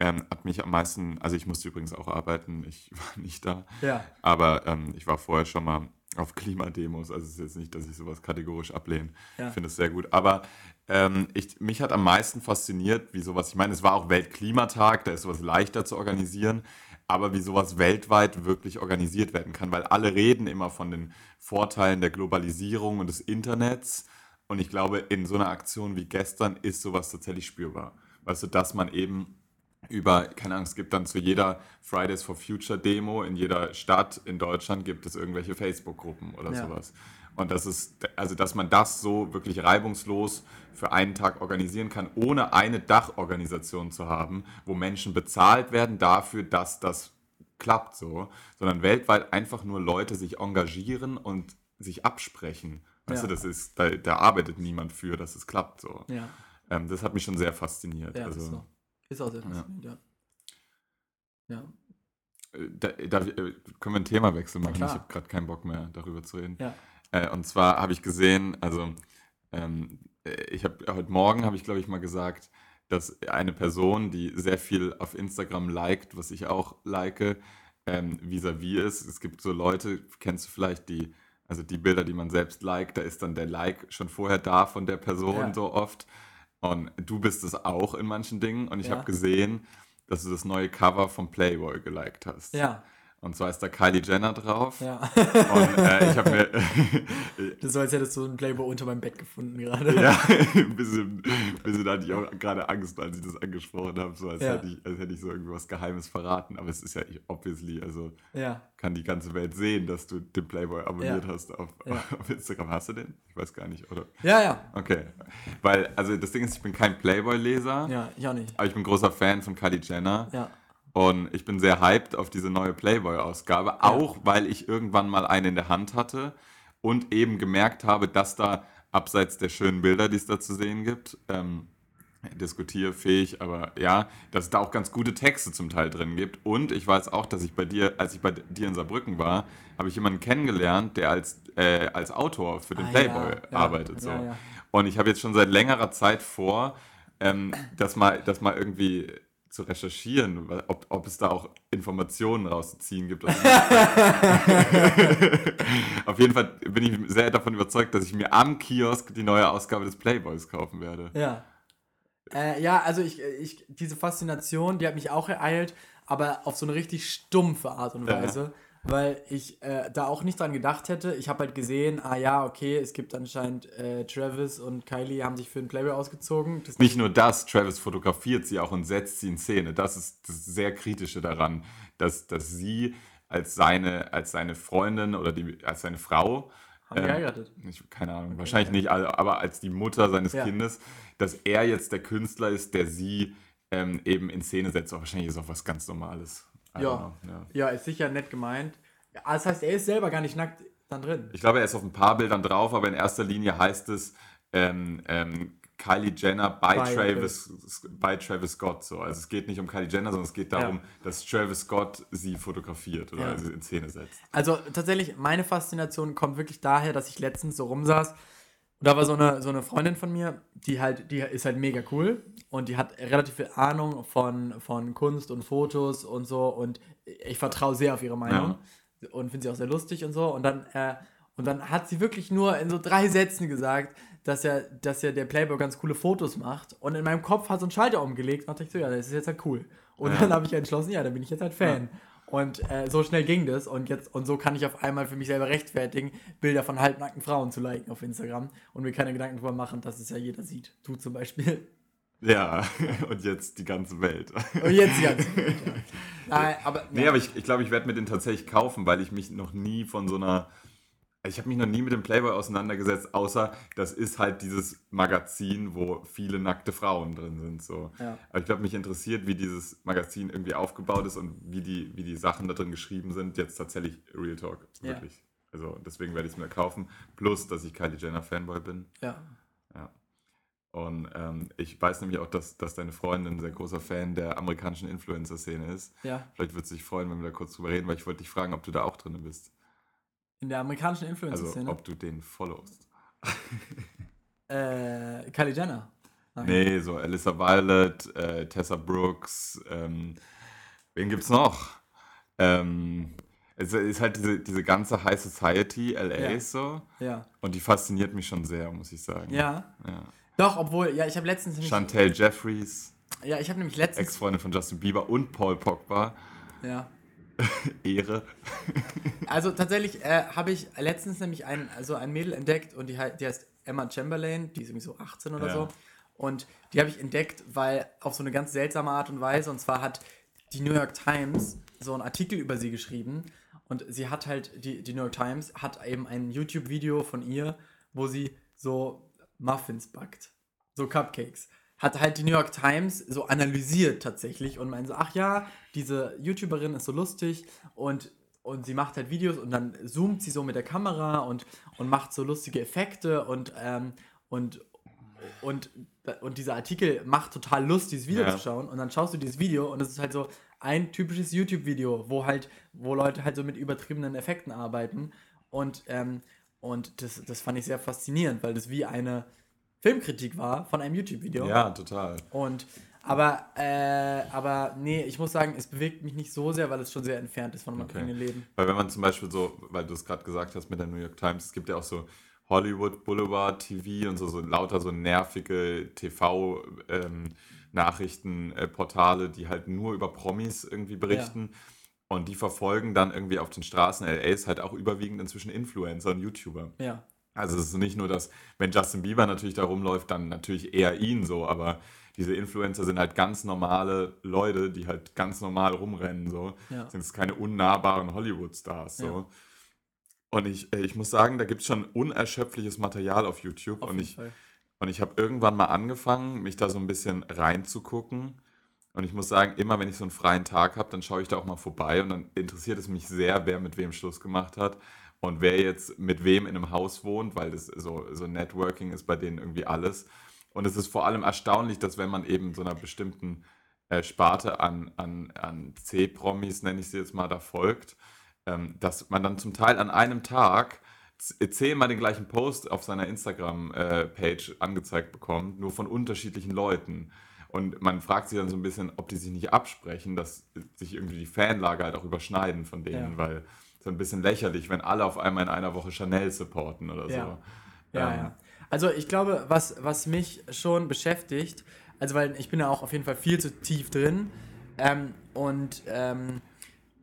ähm, hat mich am meisten, also ich musste übrigens auch arbeiten, ich war nicht da, Ja. aber ähm, ich war vorher schon mal auf Klimademos, also es ist jetzt nicht, dass ich sowas kategorisch ablehne. Ja. Ich finde es sehr gut. Aber ähm, ich, mich hat am meisten fasziniert, wie sowas, ich meine, es war auch Weltklimatag, da ist sowas leichter zu organisieren, aber wie sowas weltweit wirklich organisiert werden kann, weil alle reden immer von den Vorteilen der Globalisierung und des Internets. Und ich glaube, in so einer Aktion wie gestern ist sowas tatsächlich spürbar. Weißt du, dass man eben über, keine Ahnung, es gibt dann zu jeder Fridays for Future Demo in jeder Stadt in Deutschland gibt es irgendwelche Facebook-Gruppen oder Ja. sowas. Und das ist, also dass man das so wirklich reibungslos für einen Tag organisieren kann, ohne eine Dachorganisation zu haben, wo Menschen bezahlt werden dafür, dass das klappt so, sondern weltweit einfach nur Leute sich engagieren und sich absprechen. Weißt Ja. du, das ist, da, da arbeitet niemand für, dass es klappt so. Ja, Ähm, das hat mich schon sehr fasziniert. ja also, so. Ist auch sehr faszinierend, ja. Ja, Äh, Da, da, äh, können wir ein Themawechsel machen? Ich habe gerade keinen Bock mehr, darüber zu reden. ja. Äh, und zwar habe ich gesehen, also ähm, äh, ich habe heute Morgen habe ich glaube ich mal gesagt, dass eine Person, die sehr viel auf Instagram liked, was ich auch like, ähm, vis-à-vis ist. Es gibt so Leute, kennst du vielleicht die, also die Bilder, die man selbst liked, da ist dann der Like schon vorher da von der Person Ja. so oft. Und du bist es auch in manchen Dingen. Und ich Ja. habe gesehen, dass du das neue Cover vom Playboy geliked hast. Ja. Und zwar ist da Kylie Jenner drauf. Ja. Und äh, ich habe mir Das so, als hättest du einen Playboy unter meinem Bett gefunden gerade. ja, ein bisschen, ein bisschen hatte ich auch gerade Angst, als ich das angesprochen habe, so als, Ja. hätte ich, als hätte ich so irgendwas Geheimes verraten. Aber es ist ja obviously, also Ja. kann die ganze Welt sehen, dass du den Playboy abonniert Ja. hast auf, auf Instagram. Hast du den? Ich weiß gar nicht, oder? Ja, ja. Okay. Weil, also das Ding ist, ich bin kein Playboy-Leser, Ja, ich auch nicht. aber ich bin großer Fan von Kylie Jenner. Ja. Und ich bin sehr hyped auf diese neue Playboy-Ausgabe, auch weil ich irgendwann mal eine in der Hand hatte und eben gemerkt habe, dass da abseits der schönen Bilder, die es da zu sehen gibt, ähm, diskutierfähig, aber ja, dass es da auch ganz gute Texte zum Teil drin gibt. Und ich weiß auch, dass ich bei dir, als ich bei dir in Saarbrücken war, habe ich jemanden kennengelernt, der als, äh, als Autor für den Ah, Playboy ja, ja, arbeitet. So. ja, ja. Und ich habe jetzt schon seit längerer Zeit vor, ähm, das, mal, das mal irgendwie zu recherchieren, ob, ob es da auch Informationen rauszuziehen gibt. Auf jeden Fall bin ich sehr davon überzeugt, dass ich mir am Kiosk die neue Ausgabe des Playboys kaufen werde. Ja. Äh, ja, also ich, ich, diese Faszination, die hat mich auch ereilt, aber auf so eine richtig stumpfe Art und Ja. Weil ich äh, da auch nicht dran gedacht hätte. Ich habe halt gesehen, ah ja, okay, es gibt anscheinend äh, Travis und Kylie haben sich für den Playboy ausgezogen. Das Nicht nur das, Travis fotografiert sie auch und setzt sie in Szene. Das ist das sehr Kritische daran, dass, dass sie als seine, als seine Freundin oder die, als seine Frau haben ähm, geheiratet. Ich, keine Ahnung, wahrscheinlich nicht, aber als die Mutter seines Ja. Kindes, dass er jetzt der Künstler ist, der sie ähm, eben in Szene setzt. Auch wahrscheinlich ist auch was ganz Normales. Ja. ja. Ja, ist sicher nett gemeint. Ja, das heißt, er ist selber gar nicht nackt dann drin. Ich glaube, er ist auf ein paar Bildern drauf, aber in erster Linie heißt es ähm, ähm, Kylie Jenner by, By Travis, by Travis Scott. So. Also es geht nicht um Kylie Jenner, sondern es geht darum, Ja. dass Travis Scott sie fotografiert oder Ja. sie in Szene setzt. Also tatsächlich, meine Faszination kommt wirklich daher, dass ich letztens so rumsaß. Und da war so eine, so eine Freundin von mir, die halt, die ist halt mega cool und die hat relativ viel Ahnung von, von Kunst und Fotos und so und ich vertraue sehr auf ihre Meinung und finde sie auch sehr lustig und so. Und dann, äh, und dann hat sie wirklich nur in so drei Sätzen gesagt, dass ja, dass ja der Playboy ganz coole Fotos macht. Und in meinem Kopf hat so ein Schalter umgelegt und dachte ich so, ja, das ist jetzt halt cool. Und Ja. dann habe ich entschlossen, ja, dann bin ich jetzt halt Fan. Und äh, so schnell ging das und jetzt und so kann ich auf einmal für mich selber rechtfertigen, Bilder von halbnackten Frauen zu liken auf Instagram und mir keine Gedanken darüber machen, dass es ja jeder sieht. Du zum Beispiel. Ja, und jetzt die ganze Welt. Und jetzt die ganze Welt, ja. Nein, aber, Nee, aber ich, ich glaube, ich werde mir den tatsächlich kaufen, weil ich mich noch nie von so einer. Also Ich habe mich noch nie mit dem Playboy auseinandergesetzt, außer das ist halt dieses Magazin, wo viele nackte Frauen drin sind. So. Ja. Aber ich glaube, mich interessiert, wie dieses Magazin irgendwie aufgebaut ist und wie die, wie die Sachen da drin geschrieben sind. Jetzt tatsächlich Real Talk, Ja. wirklich. Also deswegen werde ich es mir kaufen. Plus, dass ich Kylie Jenner Fanboy bin. ja. Ja. Und ähm, ich weiß nämlich auch, dass, dass deine Freundin ein sehr großer Fan der amerikanischen Influencer-Szene ist. ja. Vielleicht würde es dich freuen, wenn wir da kurz drüber reden, weil ich wollte dich fragen, ob du da auch drin bist. In der amerikanischen Also, Influencer-Szene. ob du den followst. äh, Kylie Jenner. Nein. Nee, so Alyssa Violet, äh, Tessa Brooks, ähm, wen gibt's noch? Ähm, es ist halt diese, diese ganze High Society, LA Ja. so. Ja. Und die fasziniert mich schon sehr, muss ich sagen. Ja. ja. Doch, obwohl, ja, ich habe letztens Chantel Jeffries, ja, ich habe nämlich letztens, Ex-Freundin von Justin Bieber und Paul Pogba. ja. Ehre. Also tatsächlich äh, habe ich letztens nämlich ein, also ein Mädel entdeckt und die, die heißt Emma Chamberlain, die ist irgendwie so 18 oder Ja. so. Und die habe ich entdeckt, weil auf so eine ganz seltsame Art und Weise, und zwar hat die New York Times so einen Artikel über sie geschrieben. Und sie hat halt, die, die New York Times hat eben ein YouTube-Video von ihr, wo sie so Muffins backt. So Cupcakes. Hat halt die New York Times so analysiert tatsächlich und meinte so, ach ja, diese YouTuberin ist so lustig und, und sie macht halt Videos und dann zoomt sie so mit der Kamera und, und macht so lustige Effekte und, ähm, und, und, und dieser Artikel macht total Lust, dieses Video Ja. zu schauen und dann schaust du dieses Video und es ist halt so ein typisches YouTube-Video, wo halt, wo Leute halt so mit übertriebenen Effekten arbeiten und, ähm, und das, das fand ich sehr faszinierend, weil das wie eine Filmkritik war von einem YouTube-Video. Ja, total. Und aber, äh, aber nee, ich muss sagen, es bewegt mich nicht so sehr, weil es schon sehr entfernt ist von meinem Okay. eigenen Leben. Weil wenn man zum Beispiel so, weil du es gerade gesagt hast mit der New York Times, es gibt ja auch so Hollywood Boulevard TV und so, so lauter so nervige TV-Nachrichtenportale, die halt nur über Promis irgendwie berichten. Und die verfolgen dann irgendwie auf den Straßen LAs halt auch überwiegend inzwischen Influencer und YouTuber. Ja. Also es ist nicht nur, dass, wenn Justin Bieber natürlich da rumläuft, dann natürlich eher ihn so, aber diese Influencer sind halt ganz normale Leute, die halt ganz normal rumrennen, so. Ja. Sind es keine unnahbaren Hollywood-Stars, so. Ja. Und ich, äh, ich muss sagen, da gibt es schon unerschöpfliches Material auf YouTube Auf und ich, Fall. und ich habe irgendwann mal angefangen, mich da so ein bisschen reinzugucken. Und ich muss sagen, immer wenn ich so einen freien Tag habe, dann schaue ich da auch mal vorbei und dann interessiert es mich sehr, wer mit wem Schluss gemacht hat und wer jetzt mit wem in einem Haus wohnt, weil das so, so Networking ist bei denen irgendwie alles. Und es ist vor allem erstaunlich, dass wenn man eben so einer bestimmten äh, Sparte an, an, an C-Promis, nenne ich sie jetzt mal, da folgt, ähm, dass man dann zum Teil an einem Tag z- zehnmal den gleichen Post auf seiner Instagram-Page angezeigt bekommt, nur von unterschiedlichen Leuten. Und man fragt sich dann so ein bisschen, ob die sich nicht absprechen, dass sich irgendwie die Fanlager halt auch überschneiden von denen, Ja. weil so ein bisschen lächerlich, wenn alle auf einmal in einer Woche Chanel supporten oder Ja. so. Ja, Ähm, ja. Also ich glaube, was, was mich schon beschäftigt, also weil ich bin ja auch auf jeden Fall viel zu tief drin ähm, und, ähm,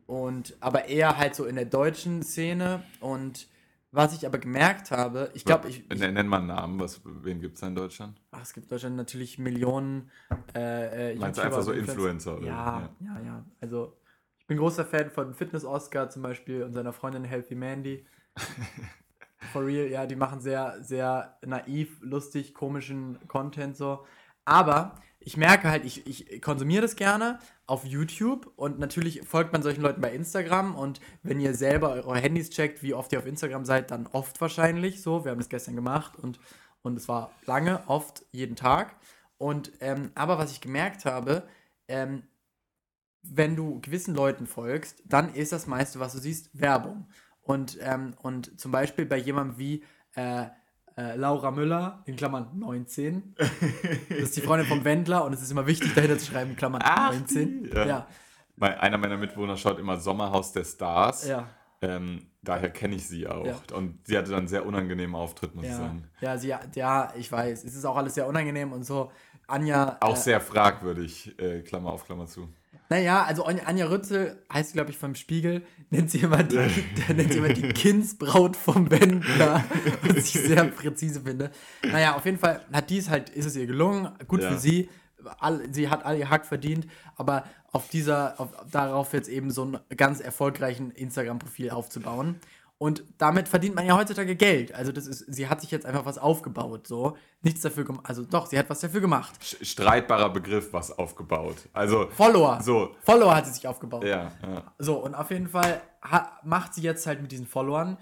und aber eher halt so in der deutschen Szene und was ich aber gemerkt habe, ich glaube, ich, ich Nenn mal einen Namen, was, wen gibt es in Deutschland? ach, es gibt in Deutschland natürlich Millionen äh, äh, Meinst du einfach so Influencer? Oder? Ja, ja, ja. Also ich bin großer Fan von Fitness Oscar zum Beispiel und seiner Freundin Healthy Mandy. For real, ja, die machen sehr, sehr naiv, lustig, komischen Content so. Aber ich merke halt, ich, ich konsumiere das gerne auf YouTube und natürlich folgt man solchen Leuten bei Instagram und wenn ihr selber eure Handys checkt, wie oft ihr auf Instagram seid, dann oft wahrscheinlich so. Wir haben das gestern gemacht und, und es war lange, oft, jeden Tag. Und ähm, aber was ich gemerkt habe, ähm, wenn du gewissen Leuten folgst, dann ist das meiste, was du siehst, Werbung. Und, ähm, und zum Beispiel bei jemandem wie äh, äh, Laura Müller, in Klammern 19. Das ist die Freundin vom Wendler und es ist immer wichtig, dahinter zu schreiben, in Klammern Ach, 19. die, ja. ja. Einer meiner Mitbewohner schaut immer Sommerhaus der Stars. Ja. Ähm, daher kenne ich sie auch. Ja. Und sie hatte dann einen sehr unangenehmen Auftritt, muss ich Ja, sagen. ja, sie, ja, ich weiß. Es ist auch alles sehr unangenehm und so. Anja. Auch äh, sehr fragwürdig, äh, Klammer auf, Klammer zu. Naja, also Anja Rützel heißt, glaube ich, vom Spiegel, nennt sie immer die, nennt sie immer die Kindsbraut vom Wendler, was ich sehr präzise finde. Naja, auf jeden Fall hat dies halt, ist es ihr gelungen, gut Ja. für sie, all, sie hat all ihr Hack verdient, aber auf dieser, auf, darauf jetzt eben so einen ganz erfolgreichen Instagram-Profil aufzubauen. Und damit verdient man ja heutzutage Geld. Also das ist, sie hat sich jetzt einfach was aufgebaut, so. Nichts dafür gemacht, also doch, sie hat was dafür gemacht. Streitbarer Begriff, was aufgebaut. Also, Follower. so, Follower hat sie sich aufgebaut. ja, ja. So, und auf jeden Fall macht sie jetzt halt mit diesen Followern,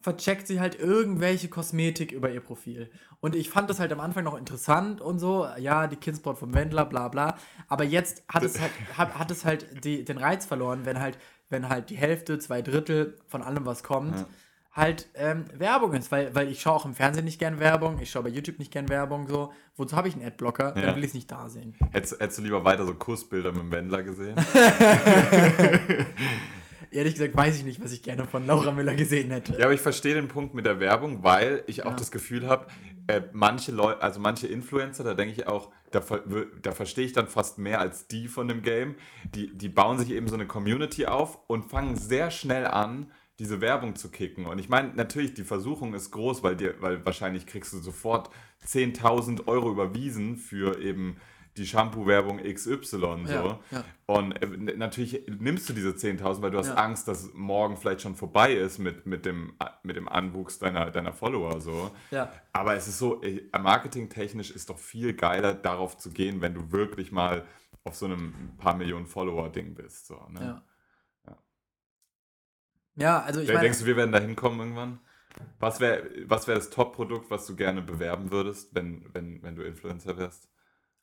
vercheckt sie halt irgendwelche Kosmetik über ihr Profil. Und ich fand das halt am Anfang noch interessant und so, ja, die Kinsport vom Wendler, bla bla. Aber jetzt hat es halt, hat, hat es halt die, den Reiz verloren, wenn halt, wenn halt die Hälfte, zwei Drittel von allem, was kommt, Ja. halt ähm, Werbung ist. Weil, weil ich schaue auch im Fernsehen nicht gern Werbung, ich schaue bei YouTube nicht gern Werbung, so. Wozu habe ich einen Adblocker? Ja. Dann will ich es nicht da sehen. Hättest, hättest du lieber weiter so Kussbilder mit dem Wendler gesehen? Ehrlich gesagt weiß ich nicht, was ich gerne von Laura Müller gesehen hätte. Ja, aber ich verstehe den Punkt mit der Werbung, weil ich auch Ja. das Gefühl habe, äh, manche Leute, also manche Influencer, da denke ich auch, da, da verstehe ich dann fast mehr als die von dem Game. Die, die bauen sich eben so eine Community auf und fangen sehr schnell an, diese Werbung zu kicken. Und ich meine, natürlich, die Versuchung ist groß, weil, dir, weil wahrscheinlich kriegst du sofort 10.000 Euro überwiesen für eben die Shampoo-Werbung XY. So. Ja, ja. Und äh, natürlich nimmst du diese 10.000, weil du hast Ja. Angst, dass morgen vielleicht schon vorbei ist mit, mit, dem, mit dem Anwuchs deiner, deiner Follower. So. Aber es ist so, äh, marketingtechnisch ist doch viel geiler, darauf zu gehen, wenn du wirklich mal auf so einem paar Millionen Follower-Ding bist. So, ne? Ja. Also ich meine, Denkst du, wir werden da hinkommen irgendwann? Was wäre was wär das Top-Produkt, was du gerne bewerben würdest, wenn, wenn, wenn du Influencer wärst?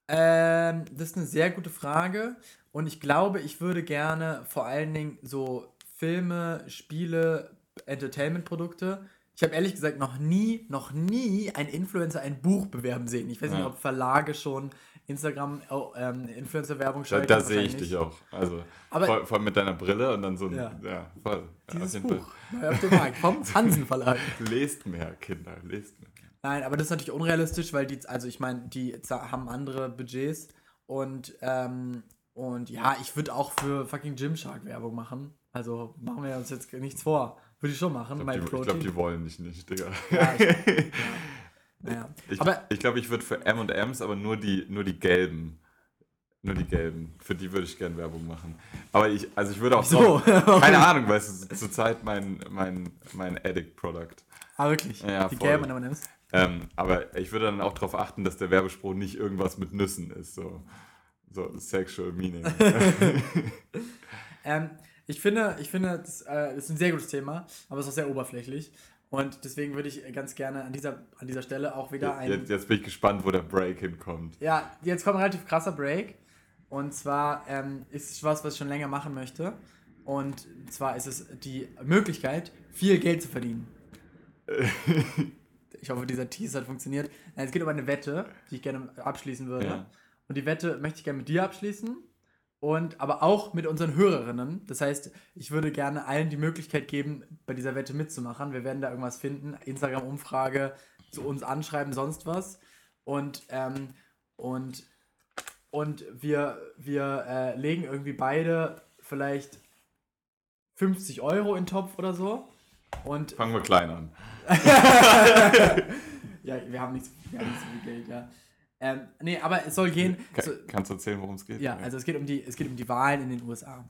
Ähm, das ist eine sehr gute Frage und ich glaube, ich würde gerne vor allen Dingen so Filme, Spiele, Entertainment-Produkte, Ich habe ehrlich gesagt noch nie, noch nie einen Influencer ein Buch bewerben sehen. Ich weiß nicht, Ja. ob Verlage schon Instagram oh, ähm, Influencer-Werbung Da, schalten. da sehe ich dich auch. Also Aber- voll, voll mit deiner Brille und dann so ein. Ja. Ja, voll. Ja, Dieses jeden Buch auf dem Markt vom Hansen Verlag. Lest mehr, Kinder, lest mehr. Nein, aber das ist natürlich unrealistisch, weil die, also ich meine, die haben andere Budgets und, ähm, und ja, ich würde auch für fucking Gymshark Werbung machen. Also machen wir uns jetzt nichts vor. Würde ich schon machen, Ich glaube, die, glaub, die wollen dich nicht, Digga. ja, ich, ja. Naja. Ich, Aber ich glaube, ich würde für M&M's, aber nur die, nur die gelben. Nur die gelben. Für die würde ich gerne Werbung machen. Aber ich, also ich würde auch drauf- keine Ahnung, weil es ist zurzeit mein, mein, mein Addict-Product. ah, wirklich. Ja, die voll. gelben M&M's. Ähm, aber ich würde dann auch darauf achten, dass der Werbespruch nicht irgendwas mit Nüssen ist. So, so sexual meaning. Ähm, ich finde, ich finde, das, äh, das ist ein sehr gutes Thema, aber es ist auch sehr oberflächlich. Und deswegen würde ich ganz gerne an dieser, an dieser Stelle auch wieder ein. jetzt, jetzt bin ich gespannt, wo der Break hinkommt. Ja, jetzt kommt ein relativ krasser Break. Und zwar ähm, ist es was, was ich schon länger machen möchte. Und zwar ist es die Möglichkeit, viel Geld zu verdienen. ich hoffe, dieser Teaser hat funktioniert. Nein, es geht um eine Wette, die ich gerne abschließen würde. Ja. Und die Wette möchte ich gerne mit dir abschließen. Und aber auch mit unseren Hörerinnen. Das heißt, ich würde gerne allen die Möglichkeit geben, bei dieser Wette mitzumachen. Wir werden da irgendwas finden. Instagram-Umfrage, zu uns anschreiben, sonst was. Und, ähm, und, und wir, wir äh, legen irgendwie beide vielleicht 50 Euro in den Topf oder so. Und Fangen wir klein an. ja, wir haben nicht, so- wir haben nicht so viel Geld, ja. Ähm, nee, aber es soll gehen. Ka so, kannst du erzählen, worum es geht? ja, also es geht um die, es geht um die Wahlen in den USA.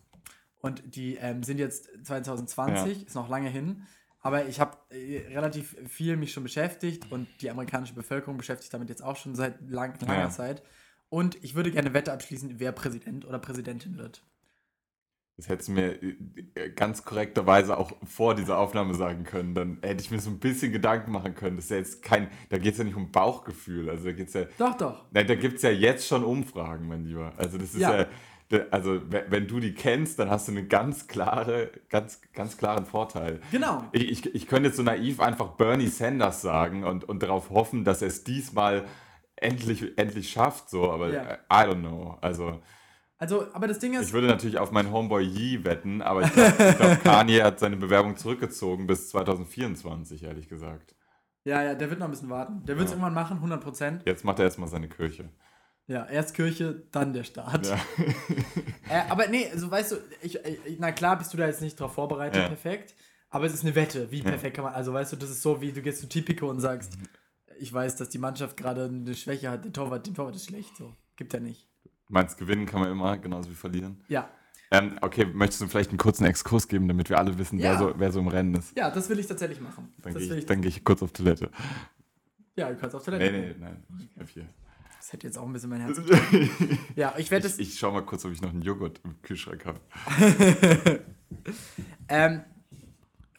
Und die ähm, sind jetzt 2020, ist noch lange hin. Aber ich habe äh, relativ viel mich schon beschäftigt und die amerikanische Bevölkerung beschäftigt damit jetzt auch schon seit lang, langer Ja. Zeit. Und ich würde gerne Wette abschließen, wer Präsident oder Präsidentin wird. Das hättest du mir äh, ganz korrekterweise auch vor dieser Aufnahme sagen können. Dann hätte ich mir so ein bisschen Gedanken machen können. Das ist ja jetzt kein, da geht es ja nicht um Bauchgefühl. Also da geht's ja, Doch, doch. nein, da gibt es ja jetzt schon Umfragen, mein Lieber. Also das ist Ja. ja, also wenn, du die kennst, dann hast du einen ganz klare, ganz, ganz klaren Vorteil. Genau. Ich, ich, ich könnte jetzt so naiv einfach Bernie Sanders sagen und, und darauf hoffen, dass er es diesmal endlich, endlich schafft, so, aber äh, I don't know. Also Also, aber das Ding ist, ich würde natürlich auf meinen Homeboy Yee wetten, aber ich glaube, glaub, Kanye hat seine Bewerbung zurückgezogen bis 2024, ehrlich gesagt. ja, ja, der wird noch ein bisschen warten. Der wird es Ja. irgendwann machen, 100 Prozent. Jetzt macht er erstmal seine Kirche. Ja, erst Kirche, dann der Staat. Ja. Äh, aber nee, so weißt du, ich, ich, na klar bist du da jetzt nicht drauf vorbereitet, Ja. perfekt. Aber es ist eine Wette. Wie perfekt kann man, also weißt du, das ist so, wie du gehst zu Tipico und sagst, ich weiß, dass die Mannschaft gerade eine Schwäche hat, der Torwart, den Torwart ist schlecht, so. Gibt ja nicht. Meinst gewinnen kann man immer, genauso wie verlieren. Ja, Ähm, okay, möchtest du vielleicht einen kurzen Exkurs geben, damit wir alle wissen, Ja. wer, so, wer so im Rennen ist? ja, das will ich tatsächlich machen. Dann gehe ich, ich, dann geh ich kurz auf Toilette. ja, du kannst auf Toilette. Nee, nee, nein. Ich hier. Das hätte jetzt auch ein bisschen mein Herz. ja, ich werde Ich, es. ich schau mal kurz, ob ich noch einen Joghurt im Kühlschrank habe. Ähm,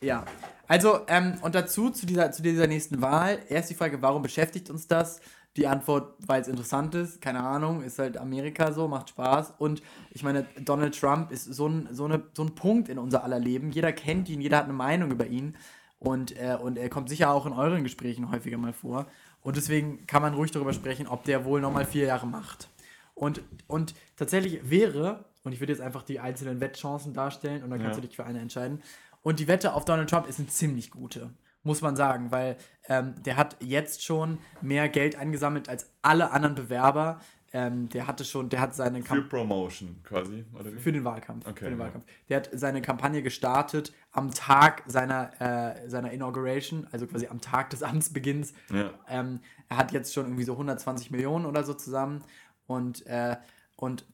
ja, also, ähm, und dazu, zu dieser, zu dieser nächsten Wahl, erst die Frage, warum beschäftigt uns das? Die Antwort, weil es interessant ist, keine Ahnung, ist halt Amerika so, macht Spaß. Und ich meine, Donald Trump ist so ein, so, eine, so ein Punkt in unser aller Leben. Jeder kennt ihn, jeder hat eine Meinung über ihn. Und, äh, und er kommt sicher auch in euren Gesprächen häufiger mal vor. Und deswegen kann man ruhig darüber sprechen, ob der wohl nochmal vier Jahre macht. Und, und tatsächlich wäre, und ich würde jetzt einfach die einzelnen Wettchancen darstellen und dann kannst Ja. du dich für eine entscheiden. Und die Wette auf Donald Trump ist eine ziemlich gute, muss man sagen, weil ähm, der hat jetzt schon mehr Geld eingesammelt als alle anderen Bewerber. Ähm, der hatte schon, der hat seine Für Kampagne Promotion quasi, oder wie? für den Wahlkampf. Okay, für den ja. Wahlkampf. Der hat seine Kampagne gestartet am Tag seiner, äh, seiner Inauguration, also quasi am Tag des Amtsbeginns. Ja. Ähm, er hat jetzt schon irgendwie so 120 Millionen oder so zusammen. Und, äh, und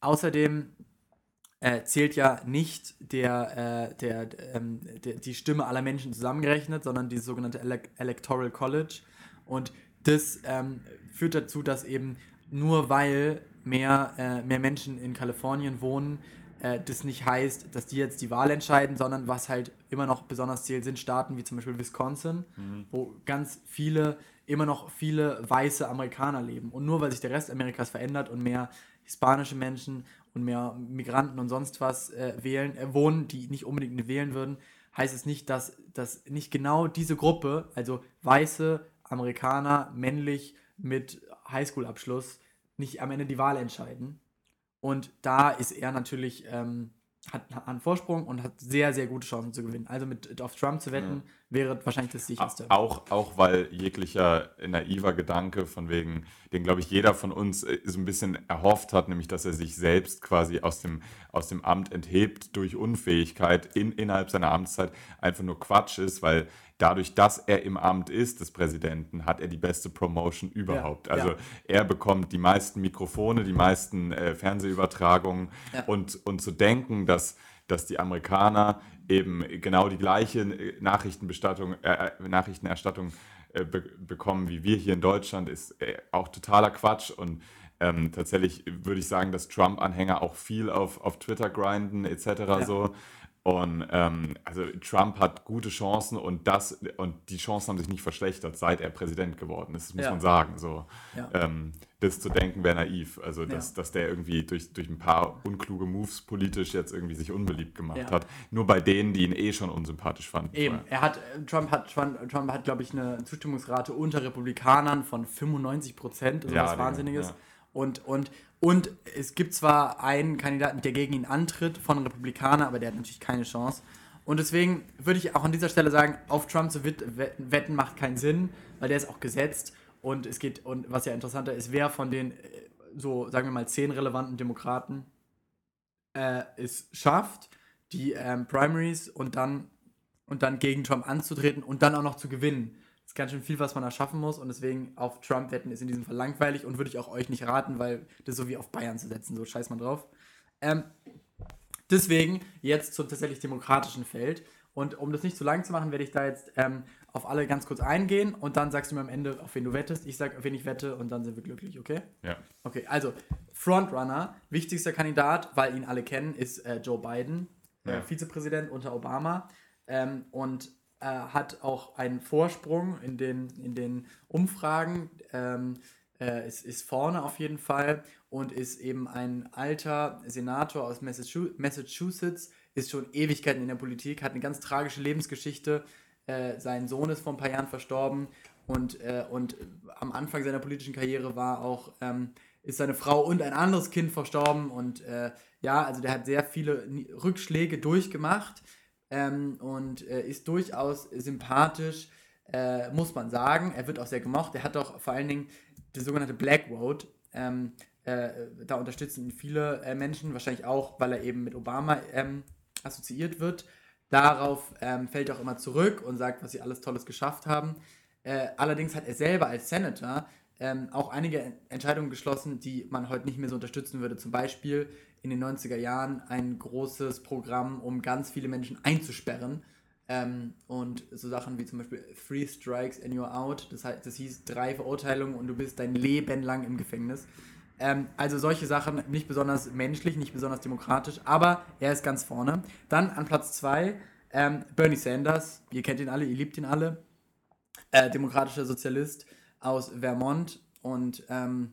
außerdem äh, zählt ja nicht der, äh, der, ähm, der, die Stimme aller Menschen zusammengerechnet, sondern die sogenannte Ele Electoral College. Und das ähm, führt dazu, dass eben nur weil mehr, äh, mehr Menschen in Kalifornien wohnen, äh, das nicht heißt, dass die jetzt die Wahl entscheiden, sondern was halt immer noch besonders zählt, sind Staaten wie zum Beispiel Wisconsin, wo ganz viele, immer noch viele weiße Amerikaner leben. Und nur weil sich der Rest Amerikas verändert und mehr hispanische Menschen und mehr Migranten und sonst was äh, wählen, äh, wohnen, die nicht unbedingt wählen würden, heißt es nicht, dass, dass nicht genau diese Gruppe, also weiße Amerikaner, männlich mit Highschool-Abschluss, nicht am Ende die Wahl entscheiden. Und da ist er natürlich ähm, hat, hat einen Vorsprung und hat sehr, sehr gute Chancen zu gewinnen. Also mit auf Trump zu wetten, ja. wäre wahrscheinlich das sicherste. Auch, auch weil jeglicher naiver Gedanke, von wegen, den glaube ich jeder von uns äh, so ein bisschen erhofft hat, nämlich dass er sich selbst quasi aus dem, aus dem Amt enthebt durch Unfähigkeit in, innerhalb seiner Amtszeit, einfach nur Quatsch ist, weil dadurch, dass er im Amt ist des Präsidenten, hat er die beste Promotion überhaupt. Ja, also ja. er bekommt die meisten Mikrofone, die meisten äh, Fernsehübertragungen ja. und, und zu denken, dass, dass die Amerikaner eben genau die gleiche Nachrichtenbestattung, äh, äh, Nachrichtenerstattung äh, be bekommen wie wir hier in Deutschland, ist äh, auch totaler Quatsch und ähm, tatsächlich würde ich sagen, dass Trump-Anhänger auch viel auf, auf Twitter grinden etc. so und ähm, also Trump hat gute Chancen und das und die Chancen haben sich nicht verschlechtert, seit er Präsident geworden ist, muss ja. man sagen. So. Ja. Ähm, das zu denken wäre naiv. Also dass, ja. dass der irgendwie durch, durch ein paar unkluge Moves politisch jetzt irgendwie sich unbeliebt gemacht hat. Nur bei denen, die ihn eh schon unsympathisch fanden. Eben, er hat, Trump hat, Trump, Trump hat, glaube ich, eine Zustimmungsrate unter Republikanern von 95 Prozent, also was Wahnsinniges. Und, und und es gibt zwar einen Kandidaten, der gegen ihn antritt, von Republikanern, aber der hat natürlich keine Chance. Und deswegen würde ich auch an dieser Stelle sagen, auf Trump zu wetten macht keinen Sinn, weil der ist auch gesetzt. Und es geht, und was ja interessanter ist, wer von den, äh, so sagen wir mal, zehn relevanten Demokraten äh, es schafft, die ähm, Primaries und dann, und dann gegen Trump anzutreten und dann auch noch zu gewinnen ist ganz schön viel, was man da schaffen muss und deswegen auf Trump wetten ist in diesem Fall langweilig und würde ich auch euch nicht raten, weil das so wie auf Bayern zu setzen, so scheiß man drauf. Ähm, deswegen jetzt zum tatsächlich demokratischen Feld und um das nicht zu lang zu machen, werde ich da jetzt ähm, auf alle ganz kurz eingehen und dann sagst du mir am Ende, auf wen du wettest. Ich sage, auf wen ich wette und dann sind wir glücklich, okay? Ja. Okay, also Frontrunner, wichtigster Kandidat, weil ihn alle kennen, ist äh, Joe Biden, äh, ja. Vizepräsident unter Obama. Ähm, und äh, hat auch einen Vorsprung in den, in den Umfragen. Ähm, äh, ist, ist vorne auf jeden Fall und ist eben ein alter Senator aus Massachusetts, ist schon Ewigkeiten in der Politik, hat eine ganz tragische Lebensgeschichte. Äh, sein Sohn ist vor ein paar Jahren verstorben und, äh, und am Anfang seiner politischen Karriere war auch, ähm, ist seine Frau und ein anderes Kind verstorben und äh, ja, also der hat sehr viele Rückschläge durchgemacht ähm, und äh, ist durchaus sympathisch, äh, muss man sagen. Er wird auch sehr gemocht. Er hat auch vor allen Dingen die sogenannte Black Vote. Ähm, äh, da unterstützen ihn viele äh, Menschen, wahrscheinlich auch, weil er eben mit Obama ähm, assoziiert wird. Darauf ähm, fällt er auch immer zurück und sagt, was sie alles Tolles geschafft haben. Äh, allerdings hat er selber als Senator ähm, auch einige Entscheidungen geschlossen, die man heute nicht mehr so unterstützen würde. Zum Beispiel in den 90er Jahren ein großes Programm, um ganz viele Menschen einzusperren. Ähm, und so Sachen wie zum Beispiel Three Strikes and You're Out, das, heißt, das hieß drei Verurteilungen und du bist dein Leben lang im Gefängnis. Ähm, also solche Sachen, nicht besonders menschlich, nicht besonders demokratisch, aber er ist ganz vorne. Dann an Platz zwei ähm, Bernie Sanders, ihr kennt ihn alle, ihr liebt ihn alle, äh, demokratischer Sozialist aus Vermont und ähm,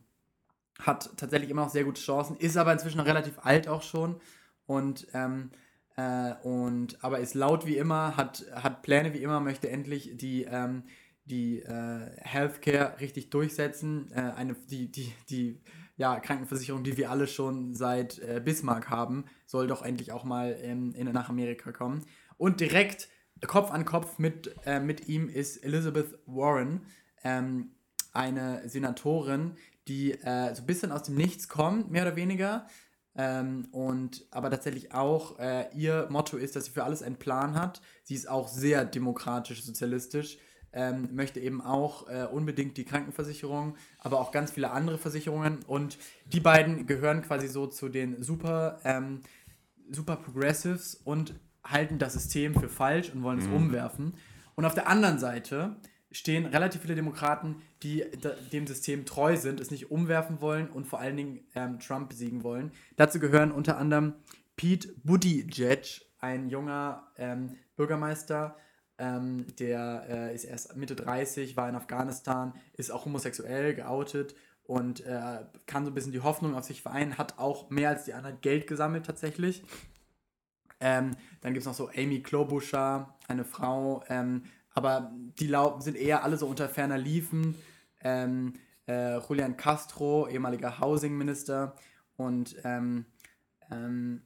hat tatsächlich immer noch sehr gute Chancen, ist aber inzwischen relativ alt auch schon und, ähm, äh, und aber ist laut wie immer, hat, hat Pläne wie immer, möchte endlich die, ähm, die äh, Healthcare richtig durchsetzen, äh, eine, die, die, die ja, Krankenversicherung, die wir alle schon seit äh, Bismarck haben, soll doch endlich auch mal in, in, nach Amerika kommen. Und direkt Kopf an Kopf mit, äh, mit ihm ist Elizabeth Warren, ähm, eine Senatorin, die äh, so ein bisschen aus dem Nichts kommt, mehr oder weniger. Ähm, und aber tatsächlich auch äh, ihr Motto ist, dass sie für alles einen Plan hat. Sie ist auch sehr demokratisch, sozialistisch, ähm, möchte eben auch äh, unbedingt die Krankenversicherung, aber auch ganz viele andere Versicherungen. Und die beiden gehören quasi so zu den super, ähm, super Progressives und halten das System für falsch und wollen es mhm. umwerfen. Und auf der anderen Seite stehen relativ viele Demokraten, die dem System treu sind, es nicht umwerfen wollen und vor allen Dingen ähm, Trump besiegen wollen. Dazu gehören unter anderem Pete Buttigieg, ein junger ähm, Bürgermeister, ähm, der äh, ist erst Mitte 30, war in Afghanistan, ist auch homosexuell geoutet und äh, kann so ein bisschen die Hoffnung auf sich vereinen, hat auch mehr als die anderen Geld gesammelt tatsächlich. Ähm, dann gibt es noch so Amy Klobuchar, eine Frau, ähm, aber die sind eher alle so unter ferner Liefen. Ähm, äh, Julian Castro, ehemaliger Housing Minister und ähm, ähm,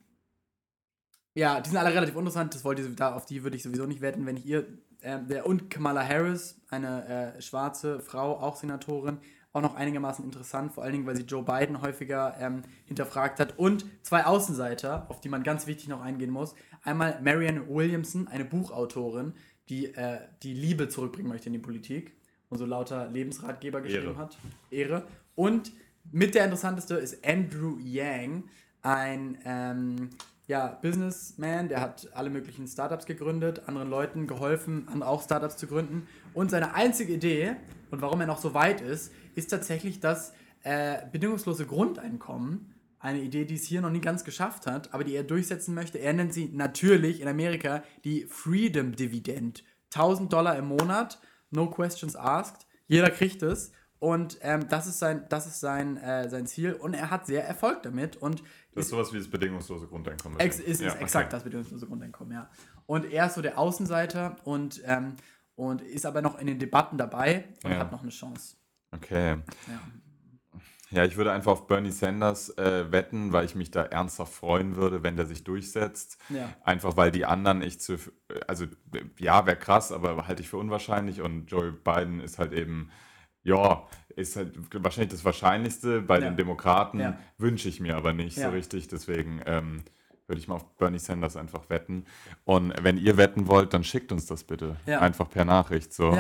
ja, die sind alle relativ interessant. Das wollte ich, da, auf die würde ich sowieso nicht wetten, wenn ich ihr. Äh, der, und Kamala Harris, eine äh, schwarze Frau, auch Senatorin, auch noch einigermaßen interessant, vor allen Dingen, weil sie Joe Biden häufiger ähm, hinterfragt hat. Und zwei Außenseiter, auf die man ganz wichtig noch eingehen muss. Einmal Marianne Williamson, eine Buchautorin, die äh, die Liebe zurückbringen möchte in die Politik und so lauter Lebensratgeber geschrieben Ehre. hat. Ehre. Und mit der interessanteste ist Andrew Yang, ein ähm, ja, Businessman, der hat alle möglichen Startups gegründet, anderen Leuten geholfen, auch Startups zu gründen. Und seine einzige Idee und warum er noch so weit ist, ist tatsächlich das äh, bedingungslose Grundeinkommen. Eine Idee, die es hier noch nie ganz geschafft hat, aber die er durchsetzen möchte. Er nennt sie natürlich in Amerika die Freedom Dividend. 1000 Dollar im Monat, no questions asked. Jeder kriegt es. Und ähm, das ist sein, das ist sein, äh, sein Ziel. Und er hat sehr Erfolg damit. Und das ist sowas wie das bedingungslose Grundeinkommen. Ex ist, ja, ist exakt okay. das bedingungslose Grundeinkommen, ja. Und er ist so der Außenseiter und, ähm, und ist aber noch in den Debatten dabei und ja. hat noch eine Chance. Okay. Ja. Ja, ich würde einfach auf Bernie Sanders äh, wetten, weil ich mich da ernsthaft freuen würde, wenn der sich durchsetzt. Ja. Einfach weil die anderen ich zu, also ja, wäre krass, aber halte ich für unwahrscheinlich und Joe Biden ist halt eben ja, ist halt wahrscheinlich das Wahrscheinlichste. Bei ja. den Demokraten ja. wünsche ich mir aber nicht so richtig. Deswegen ähm, würde ich mal auf Bernie Sanders einfach wetten. Und wenn ihr wetten wollt, dann schickt uns das bitte. Einfach per Nachricht. So.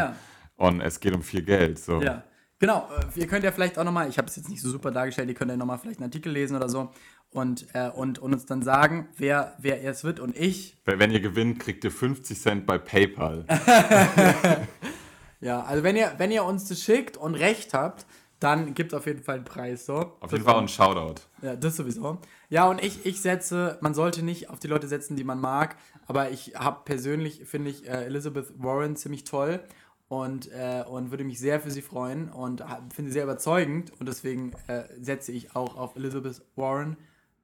Und es geht um viel Geld. So. Ja. Genau, äh, ihr könnt ja vielleicht auch nochmal, ich habe es jetzt nicht so super dargestellt, ihr könnt ja nochmal vielleicht einen Artikel lesen oder so und, äh, und, und uns dann sagen, wer, wer es wird und ich. Wenn ihr gewinnt, kriegt ihr 50 Cent bei PayPal. Ja, also wenn ihr, wenn ihr uns das schickt und recht habt, dann gibt es auf jeden Fall einen Preis. So. Auf jeden Fall einen Shoutout. Ja, das sowieso. Ja, und ich, ich setze, man sollte nicht auf die Leute setzen, die man mag, aber ich habe persönlich, finde ich, äh, Elizabeth Warren ziemlich toll und, äh, und würde mich sehr für sie freuen und finde sie sehr überzeugend und deswegen äh, setze ich auch auf Elizabeth Warren,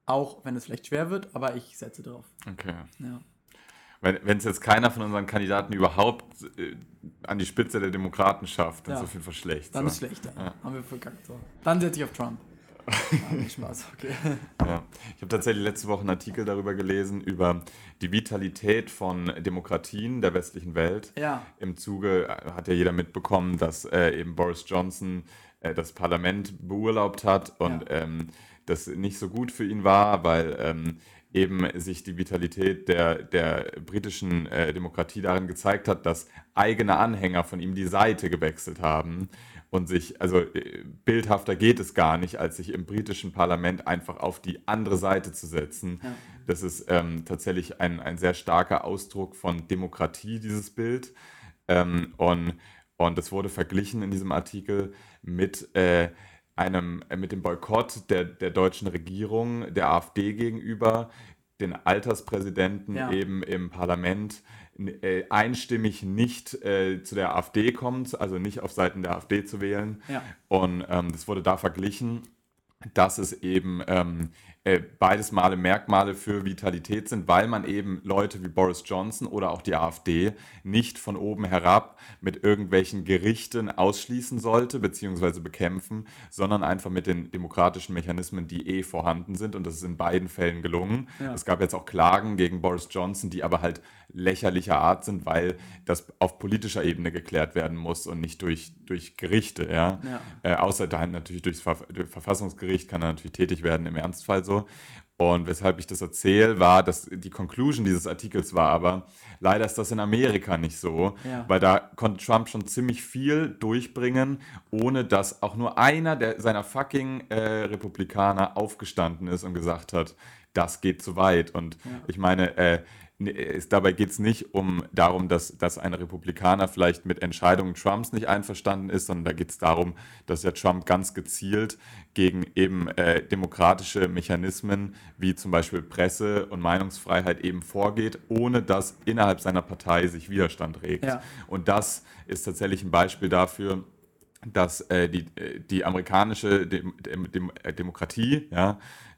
auch wenn es vielleicht schwer wird, aber ich setze drauf. Okay. Ja wenn es jetzt keiner von unseren Kandidaten überhaupt äh, an die Spitze der Demokraten schafft, dann ja. ist es auf jeden Fall schlecht. Dann so. ist schlecht, ja. Haben wir verkackt. So. Dann setze ich auf Trump. Spaß, okay. Ja. Ich habe tatsächlich letzte Woche einen Artikel darüber gelesen, über die Vitalität von Demokratien der westlichen Welt. Ja. Im Zuge äh, hat ja jeder mitbekommen, dass äh, eben Boris Johnson äh, das Parlament beurlaubt hat und ja. ähm, das nicht so gut für ihn war, weil ähm, eben sich die Vitalität der, der britischen äh, Demokratie darin gezeigt hat, dass eigene Anhänger von ihm die Seite gewechselt haben und sich, also äh, bildhafter geht es gar nicht, als sich im britischen Parlament einfach auf die andere Seite zu setzen. Ja. Das ist ähm, tatsächlich ein, ein sehr starker Ausdruck von Demokratie, dieses Bild. Ähm, und, und das wurde verglichen in diesem Artikel mit äh, einem, äh, mit dem Boykott der, der deutschen Regierung, der AfD gegenüber, den Alterspräsidenten ja. eben im Parlament äh, einstimmig nicht äh, zu der AfD kommt, also nicht auf Seiten der AfD zu wählen. Ja. Und ähm, das wurde da verglichen, dass es eben ähm, äh, beides Male Merkmale für Vitalität sind, weil man eben Leute wie Boris Johnson oder auch die AfD nicht von oben herab mit irgendwelchen Gerichten ausschließen sollte bzw. bekämpfen, sondern einfach mit den demokratischen Mechanismen, die eh vorhanden sind. Und das ist in beiden Fällen gelungen. Ja. Es gab jetzt auch Klagen gegen Boris Johnson, die aber halt lächerlicher Art sind, weil das auf politischer Ebene geklärt werden muss und nicht durch, durch Gerichte. Ja? ja. Äh, außer dann natürlich durchs Ver durch Verfassungsgericht kann er natürlich tätig werden im Ernstfall so. Und weshalb ich das erzähle, war, dass die Conclusion dieses Artikels war aber, leider ist das in Amerika nicht so, ja. weil da konnte Trump schon ziemlich viel durchbringen, ohne dass auch nur einer der, seiner fucking äh, Republikaner aufgestanden ist und gesagt hat, das geht zu weit. Und ja. ich meine, äh, es, dabei geht es nicht um darum, dass, dass ein Republikaner vielleicht mit Entscheidungen Trumps nicht einverstanden ist, sondern da geht es darum, dass ja Trump ganz gezielt gegen eben äh, demokratische Mechanismen wie zum Beispiel Presse- und Meinungsfreiheit eben vorgeht, ohne dass innerhalb seiner Partei sich Widerstand regt. Ja. Und das ist tatsächlich ein Beispiel dafür, dass äh, die, äh, die amerikanische Dem Dem Demokratie ja,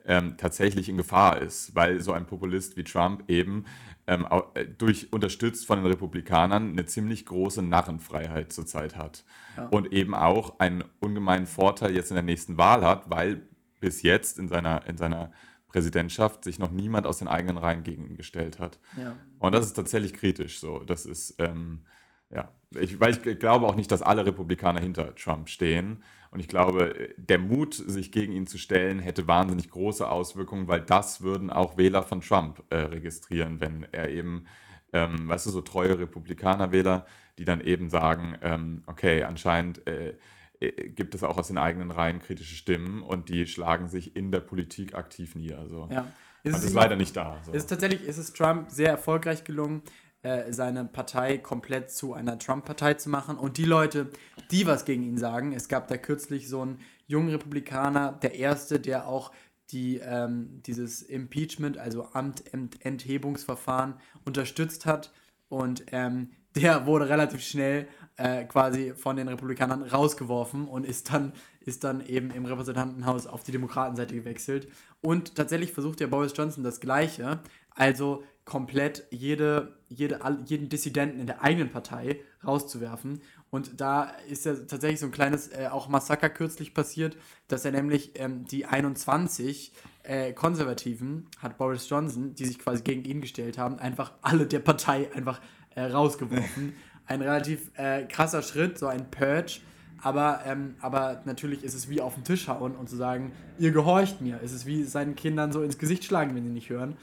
ähm, tatsächlich in Gefahr ist, weil so ein Populist wie Trump eben ähm, äh, durch unterstützt von den Republikanern eine ziemlich große Narrenfreiheit zurzeit hat ja. und eben auch einen ungemeinen Vorteil jetzt in der nächsten Wahl hat, weil bis jetzt in seiner in seiner Präsidentschaft sich noch niemand aus den eigenen Reihen gegen ihn gestellt hat. Ja. Und das ist tatsächlich kritisch so. Das ist ähm, ja, ich, weil ich glaube auch nicht, dass alle Republikaner hinter Trump stehen. Und ich glaube, der Mut, sich gegen ihn zu stellen, hätte wahnsinnig große Auswirkungen, weil das würden auch Wähler von Trump äh, registrieren, wenn er eben, ähm, weißt du, so treue Republikaner-Wähler, die dann eben sagen, ähm, okay, anscheinend äh, äh gibt es auch aus den eigenen Reihen kritische Stimmen und die schlagen sich in der Politik aktiv nieder. So. Ja. Ist das ist leider nicht da. So. Ist tatsächlich ist es Trump sehr erfolgreich gelungen, äh, seine Partei komplett zu einer Trump-Partei zu machen. Und die Leute, die was gegen ihn sagen, es gab da kürzlich so einen jungen Republikaner, der erste, der auch die ähm, dieses Impeachment, also Amtenthebungsverfahren unterstützt hat. Und ähm, der wurde relativ schnell äh, quasi von den Republikanern rausgeworfen und ist dann, ist dann eben im Repräsentantenhaus auf die Demokratenseite gewechselt. Und tatsächlich versucht ja Boris Johnson das Gleiche. Also komplett jede, jede, jeden Dissidenten in der eigenen Partei rauszuwerfen. Und da ist ja tatsächlich so ein kleines äh, auch Massaker kürzlich passiert, dass er nämlich ähm, die 21 äh, Konservativen hat Boris Johnson, die sich quasi gegen ihn gestellt haben, einfach alle der Partei einfach äh, rausgeworfen. ein relativ äh, krasser Schritt, so ein Purge. Aber, ähm, aber natürlich ist es wie auf den Tisch hauen und zu sagen, ihr gehorcht mir. Es ist wie seinen Kindern so ins Gesicht schlagen, wenn sie nicht hören.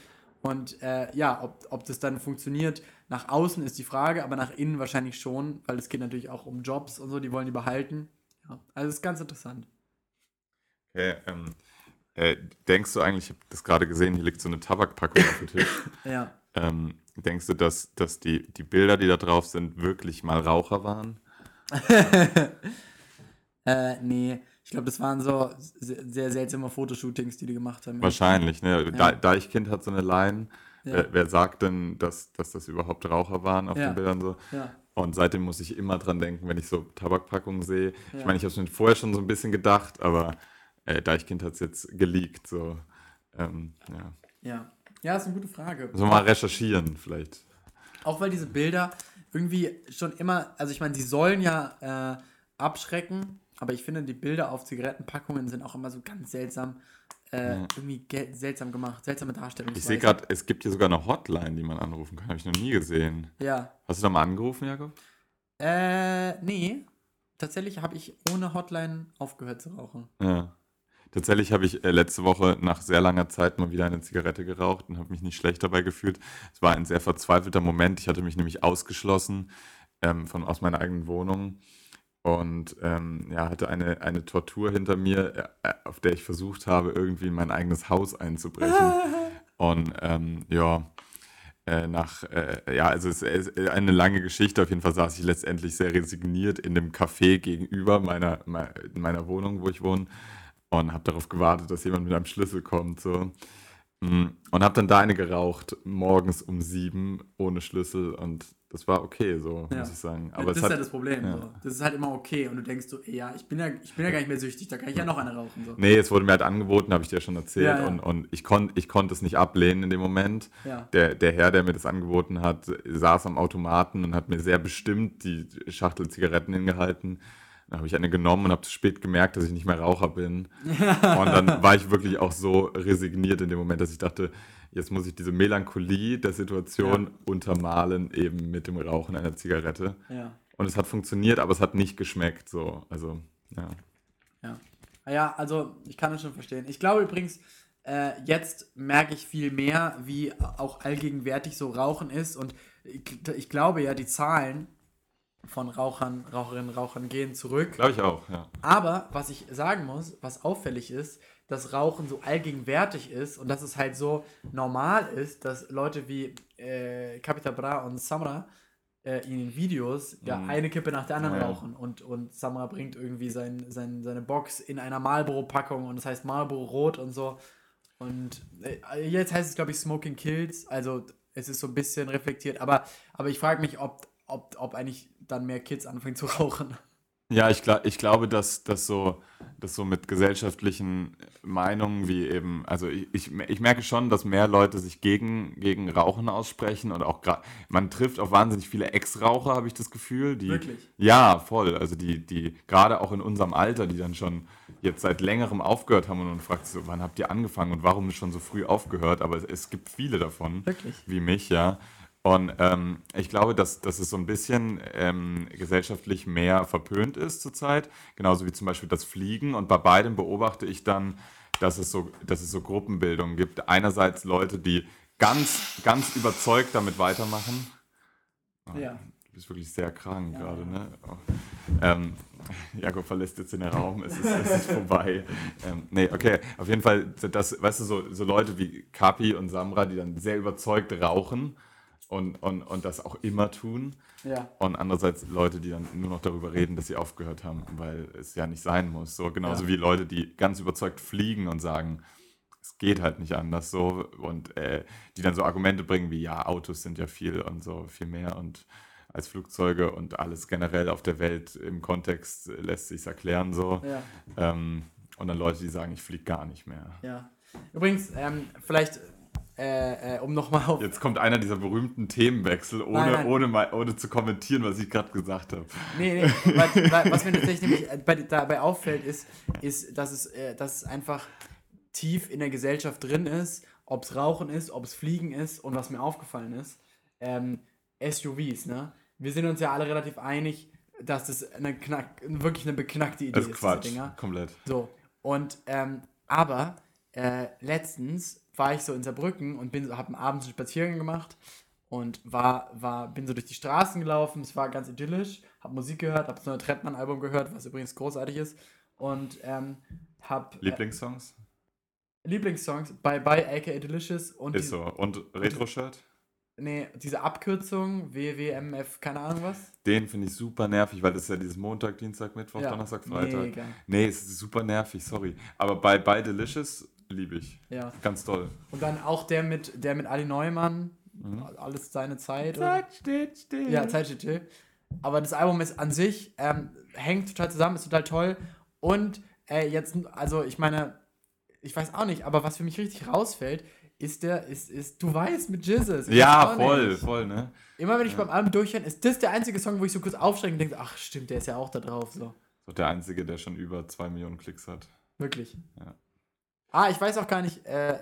Und äh, ja, ob, ob das dann funktioniert, nach außen ist die Frage, aber nach innen wahrscheinlich schon, weil es geht natürlich auch um Jobs und so, die wollen die behalten. Ja, also ist ganz interessant. Okay, ähm, äh, denkst du eigentlich, ich habe das gerade gesehen, hier liegt so eine Tabakpackung auf dem Tisch. ja. Ähm, denkst du, dass, dass die, die Bilder, die da drauf sind, wirklich mal Raucher waren? äh, nee. Ich glaube, das waren so sehr seltsame Fotoshootings, die die gemacht haben. Wahrscheinlich, ne? Ja. Deichkind hat so eine Line. Ja. Wer, wer, sagt denn, dass, dass das überhaupt Raucher waren auf ja. den Bildern so? Ja. Und seitdem muss ich immer dran denken, wenn ich so Tabakpackungen sehe. Ich meine, ich habe es mir vorher schon so ein bisschen gedacht, aber äh, Deichkind hat es jetzt geleakt. So. Ähm, ja. ja. Ja, ist eine gute Frage. So mal recherchieren vielleicht. Auch weil diese Bilder irgendwie schon immer, also ich meine, sie sollen ja äh, abschrecken, aber ich finde, die Bilder auf Zigarettenpackungen sind auch immer so ganz seltsam, äh, ja. irgendwie seltsam gemacht, seltsame Darstellung. Ich sehe gerade, es gibt hier sogar eine Hotline, die man anrufen kann. Habe ich noch nie gesehen. Ja. Hast du da mal angerufen, Jakob? Äh, nee. Tatsächlich habe ich ohne Hotline aufgehört zu rauchen. Ja. Tatsächlich habe ich äh, letzte Woche nach sehr langer Zeit mal wieder eine Zigarette geraucht und habe mich nicht schlecht dabei gefühlt. Es war ein sehr verzweifelter Moment. Ich hatte mich nämlich ausgeschlossen ähm, von, aus meiner eigenen Wohnung und ähm, ja, hatte eine, eine Tortur hinter mir, äh, auf der ich versucht habe, irgendwie in mein eigenes Haus einzubrechen. Und ähm, ja, äh, nach, äh, ja, also es ist eine lange Geschichte. Auf jeden Fall saß ich letztendlich sehr resigniert in dem Café gegenüber meiner, meiner Wohnung, wo ich wohne, und habe darauf gewartet, dass jemand mit einem Schlüssel kommt. So. Mm, und habe dann da eine geraucht, morgens um sieben, ohne Schlüssel. Und das war okay, so ja. muss ich sagen. Aber das ist hat, ja das Problem. Ja. So. Das ist halt immer okay. Und du denkst so, ey, ja, ich bin ja, ich bin ja gar nicht mehr süchtig, da kann ich ja noch eine rauchen. So. Nee, es wurde mir halt angeboten, habe ich dir schon erzählt. Ja, und, und ich, kon, ich konnte es nicht ablehnen in dem Moment. Der, der Herr, der mir das angeboten hat, saß am Automaten und hat mir sehr bestimmt die Schachtel Zigaretten hingehalten. Dann habe ich eine genommen und habe zu spät gemerkt, dass ich nicht mehr Raucher bin. und dann war ich wirklich auch so resigniert in dem Moment, dass ich dachte, jetzt muss ich diese Melancholie der Situation ja. untermalen, eben mit dem Rauchen einer Zigarette. Ja. Und es hat funktioniert, aber es hat nicht geschmeckt. So. Also, ja. Ja. Ja, also ich kann das schon verstehen. Ich glaube übrigens, äh, jetzt merke ich viel mehr, wie auch allgegenwärtig so Rauchen ist. Und ich, ich glaube ja, die Zahlen von Rauchern, Raucherinnen, Rauchern gehen zurück. Glaube ich auch, ja. Aber was ich sagen muss, was auffällig ist, dass Rauchen so allgegenwärtig ist und dass es halt so normal ist, dass Leute wie äh, Capita Bra und Samra äh, in den Videos ja mm. eine Kippe nach der anderen ja. rauchen und, und Samra bringt irgendwie sein, sein, seine Box in einer Marlboro-Packung und das heißt Marlboro Rot und so. Und äh, jetzt heißt es, glaube ich, Smoking Kills, also es ist so ein bisschen reflektiert, aber, aber ich frage mich, ob, ob, ob eigentlich dann mehr Kids anfangen zu rauchen. Ja, ich, gla ich glaube, dass das so, dass so mit gesellschaftlichen Meinungen wie eben, also ich, ich, ich merke schon, dass mehr Leute sich gegen, gegen Rauchen aussprechen und auch gerade, man trifft auf wahnsinnig viele Ex-Raucher, habe ich das Gefühl. Die, Wirklich? Ja, voll. Also die, die gerade auch in unserem Alter, die dann schon jetzt seit längerem aufgehört haben und man fragt so, wann habt ihr angefangen und warum schon so früh aufgehört? Aber es, es gibt viele davon, Wirklich? wie mich, ja. Und ähm, ich glaube, dass, dass es so ein bisschen ähm, gesellschaftlich mehr verpönt ist zurzeit, genauso wie zum Beispiel das Fliegen. Und bei beidem beobachte ich dann, dass es so, dass es so Gruppenbildungen gibt. Einerseits Leute, die ganz, ganz überzeugt damit weitermachen. Oh, Ja. Du bist wirklich sehr krank gerade, ne? Oh. Ähm, Jakob verlässt jetzt den Raum, es ist, es ist vorbei. Ähm, nee, okay, auf jeden Fall, das, weißt du, so, so Leute wie Kapi und Samra, die dann sehr überzeugt rauchen und, und, und das auch immer tun. Ja. Und andererseits Leute, die dann nur noch darüber reden, dass sie aufgehört haben, weil es ja nicht sein muss. So genauso Ja. wie Leute, die ganz überzeugt fliegen und sagen, es geht halt nicht anders so und äh, die dann so Argumente bringen wie, ja, Autos sind ja viel und so viel mehr und als Flugzeuge und alles generell auf der Welt im Kontext lässt sich erklären so. Ja. Ähm, und dann Leute, die sagen, ich fliege gar nicht mehr. Ja. Übrigens, ähm, vielleicht, äh, äh, um nochmal auf. Jetzt kommt einer dieser berühmten Themenwechsel, ohne, Nein, nein. Ohne, mal, ohne zu kommentieren, was ich gerade gesagt habe. Nee, nee, weil, was mir tatsächlich nämlich äh, bei, dabei auffällt, ist, ist dass, es, äh, dass es einfach tief in der Gesellschaft drin ist, ob es Rauchen ist, ob es Fliegen ist und was mir aufgefallen ist, ähm, SUVs, ne? Wir sind uns ja alle relativ einig, dass das eine knack, wirklich eine beknackte Idee Das ist Quatsch, Dinger. komplett. So, und, ähm, aber äh, letztens war ich so in Saarbrücken und bin, habe abends einen Spaziergang gemacht und war, war, bin so durch die Straßen gelaufen, es war ganz idyllisch, habe Musik gehört, habe das neue Trettmann-Album gehört, was übrigens großartig ist und ähm, habe Lieblingssongs? äh, Lieblingssongs Bye Bye aka Delicious und Ist so. Und Retro-Shirt? nee, diese Abkürzung WWMF, keine Ahnung was. Den finde ich super nervig, weil das ist ja dieses Montag, Dienstag, Mittwoch, Ja, Donnerstag, Freitag. mega. Nee, es ist super nervig, sorry. Aber bei, bei Delicious liebe ich. Ja. Ganz toll. Und dann auch der mit, der mit Ali Neumann, Mhm. alles seine Zeit. Zeit steht still. Ja, Zeit steht still. Aber das Album ist an sich, ähm, hängt total zusammen, ist total toll. Und äh, jetzt, also ich meine, ich weiß auch nicht, aber was für mich richtig rausfällt, ist der, ist, ist, du weißt mit Jizzes. Ich Ja, voll, nicht. voll, ne? Immer wenn ich beim Album durchhöre, ist das der einzige Song, wo ich so kurz aufschrecke und denke, ach stimmt, der ist ja auch da drauf. So. So der Einzige, der schon über zwei Millionen Klicks hat. Wirklich. Ja. Ah, ich weiß auch gar nicht, äh,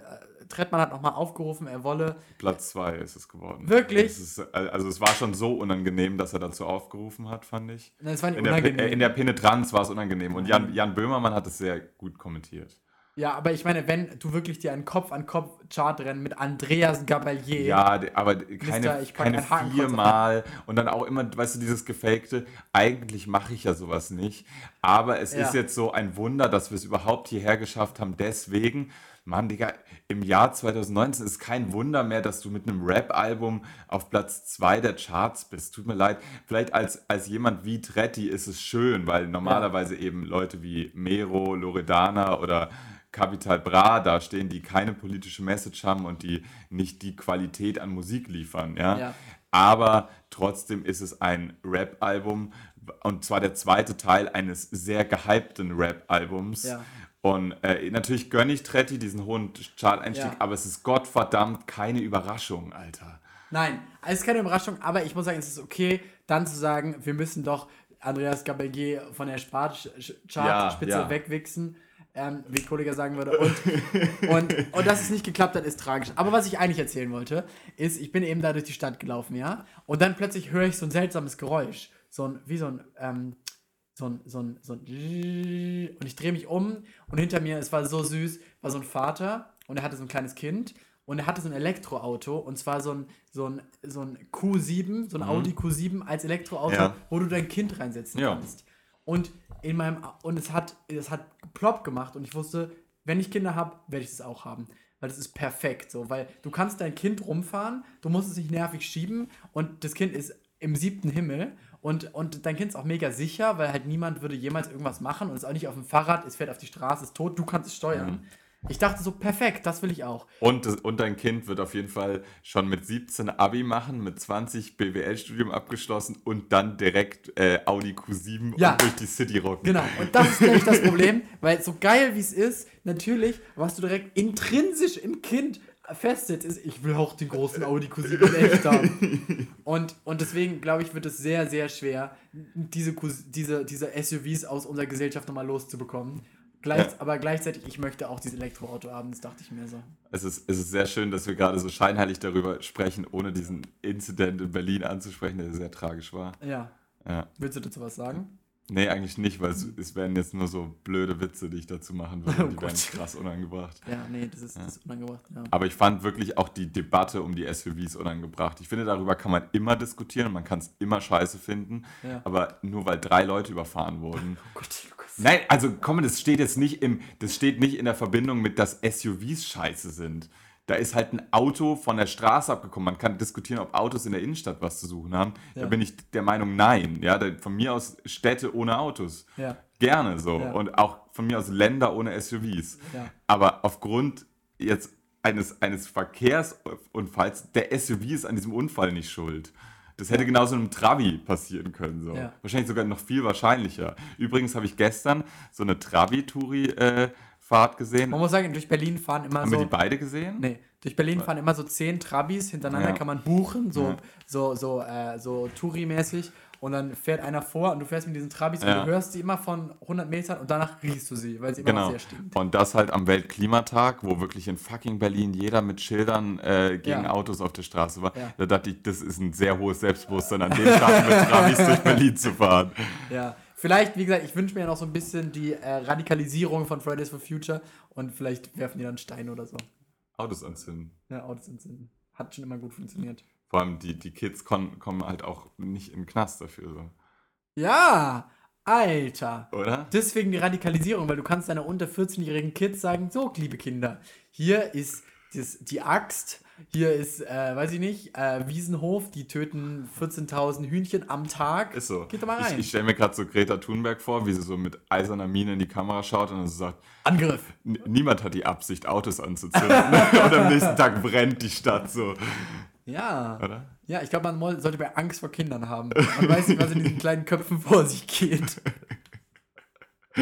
Trettmann hat nochmal aufgerufen, er wolle. Platz zwei ist es geworden. Wirklich? Es ist, also es war schon so unangenehm, dass er dazu aufgerufen hat, fand ich. Nein, das war nicht In der, unangenehm. äh, in der Penetranz war es unangenehm. Und Jan, Jan Böhmermann hat es sehr gut kommentiert. Ja, aber ich meine, wenn du wirklich dir einen Kopf-an-Kopf-Chart-Rennen mit Andreas Gabalier. Ja, aber keine, pack keine viermal und dann auch immer, weißt du, dieses gefakte, eigentlich mache ich ja sowas nicht, aber es Ja. ist jetzt so ein Wunder, dass wir es überhaupt hierher geschafft haben, deswegen, Mann, Digga, im Jahr 2019 ist kein Wunder mehr, dass du mit einem Rap-Album auf Platz 2 der Charts bist, tut mir leid, vielleicht als, als jemand wie Tretti ist es schön, weil normalerweise eben Leute wie Mero, Loredana oder Capital Bra da stehen, die keine politische Message haben und die nicht die Qualität an Musik liefern, ja. Ja. Aber trotzdem ist es ein Rap-Album und zwar der zweite Teil eines sehr gehypten Rap-Albums. Ja. Und äh, natürlich gönne ich Tretti diesen hohen Chart-Einstieg, Ja. aber es ist Gottverdammt keine Überraschung, Alter. Nein, es ist keine Überraschung, aber ich muss sagen, es ist okay, dann zu sagen, wir müssen doch Andreas Gabalier von der Chartspitze Ja, ja. wegwichsen, ähm, wie Kollege sagen würde. Und, und, und dass es nicht geklappt hat, ist tragisch. Aber was ich eigentlich erzählen wollte, ist, ich bin eben da durch die Stadt gelaufen, ja, und dann plötzlich höre ich so ein seltsames Geräusch. So ein, wie so ein, ähm, so ein, so ein, so ein und ich drehe mich um und hinter mir, es war so süß, war so ein Vater und er hatte so ein kleines Kind und er hatte so ein Elektroauto und zwar so ein, so ein, so ein Q7, so ein Audi Q7 als Elektroauto, Mhm. Ja. wo du dein Kind reinsetzen Ja. kannst. Und in meinem und es hat es hat plopp gemacht und ich wusste, wenn ich Kinder habe, werde ich das auch haben. Weil das ist perfekt so, weil du kannst dein Kind rumfahren, du musst es nicht nervig schieben und das Kind ist im siebten Himmel und, und dein Kind ist auch mega sicher, weil halt niemand würde jemals irgendwas machen und ist auch nicht auf dem Fahrrad, es fährt auf die Straße, ist tot, du kannst es steuern. Ich dachte so, perfekt, das will ich auch. Und, und dein Kind wird auf jeden Fall schon mit 17 Abi machen, mit 20 BWL-Studium abgeschlossen und dann direkt äh, Audi Q7 Ja. und durch die City rocken. Genau, und das ist nämlich das Problem, weil so geil wie es ist, natürlich, was du direkt intrinsisch im Kind festsetzt, ist, ich will auch den großen Audi Q7 in echt haben. Und, und deswegen, glaube ich, wird es sehr, sehr schwer, diese, diese, diese SUVs aus unserer Gesellschaft nochmal loszubekommen. Gleich, Ja. Aber gleichzeitig, ich möchte auch dieses Elektroauto haben, das dachte ich mir so. Es ist, es ist sehr schön, dass wir gerade so scheinheilig darüber sprechen, ohne diesen Incident in Berlin anzusprechen, der sehr tragisch war. Ja. Ja. Willst du dazu was sagen? Nee, eigentlich nicht, weil es, es wären jetzt nur so blöde Witze, die ich dazu machen würde. Oh die wären Gott. krass unangebracht. Ja, nee, das ist, das ist unangebracht. Ja. Aber ich fand wirklich auch die Debatte um die SUVs unangebracht. Ich finde, darüber kann man immer diskutieren und man kann es immer scheiße finden. Ja. Aber nur weil drei Leute überfahren wurden. Oh Gott, Lukas. Nein, also komm, das steht jetzt nicht im, das steht nicht in der Verbindung mit, dass SUVs scheiße sind. Da ist halt ein Auto von der Straße abgekommen. Man kann diskutieren, ob Autos in der Innenstadt was zu suchen haben. Da Ja. bin ich der Meinung, nein. Ja, da, von mir aus Städte ohne Autos. Ja. Gerne so. Ja. Und auch von mir aus Länder ohne SUVs. Ja. Aber aufgrund jetzt eines, eines Verkehrsunfalls, der SUV ist an diesem Unfall nicht schuld. Das hätte genauso einem Travi passieren können. So. Wahrscheinlich sogar noch viel wahrscheinlicher. Übrigens habe ich gestern so eine Travi-Touri-Fahrt gesehen. Man muss sagen, durch Berlin fahren immer Haben so. wir die beide gesehen? Nee, durch Berlin fahren immer so zehn Trabis hintereinander, Ja. kann man buchen, so, Ja. so, so, äh, so Touri-mäßig. Und dann fährt einer vor und du fährst mit diesen Trabis Ja. und du hörst sie immer von 100 Metern und danach riechst du sie, weil sie immer Genau. sehr stinkt. Und das halt am Weltklimatag, wo wirklich in fucking Berlin jeder mit Schildern äh, gegen Ja. Autos auf der Straße war. Ja. Da dachte ich, das ist ein sehr hohes Selbstbewusstsein, an dem Tag mit Travis durch Berlin zu fahren. Ja. Vielleicht, wie gesagt, ich wünsche mir ja noch so ein bisschen die äh, Radikalisierung von Fridays for Future und vielleicht werfen die dann Steine oder so. Autos anzünden. Ja, Autos entzünden. Hat schon immer gut funktioniert. Vor allem die, die Kids kommen halt auch nicht in den Knast dafür, so. Ja, Alter. oder? Deswegen die Radikalisierung, weil du kannst deiner unter 14-jährigen Kids sagen, so, liebe Kinder, hier ist das, die Axt, hier ist, äh, weiß ich nicht, äh, Wiesenhof, die töten 14.000 Hühnchen am Tag. Ist so. Geht doch mal rein. Ich, ich stelle mir gerade so Greta Thunberg vor, wie sie so mit eiserner Miene in die Kamera schaut und dann so sagt, Angriff. "N- niemand hat die Absicht, Autos anzuzünden. und am nächsten Tag brennt die Stadt so. Ja. Oder? Ja, ich glaube, man sollte bei Angst vor Kindern haben. Man weiß nicht, was in diesen kleinen Köpfen vor sich geht.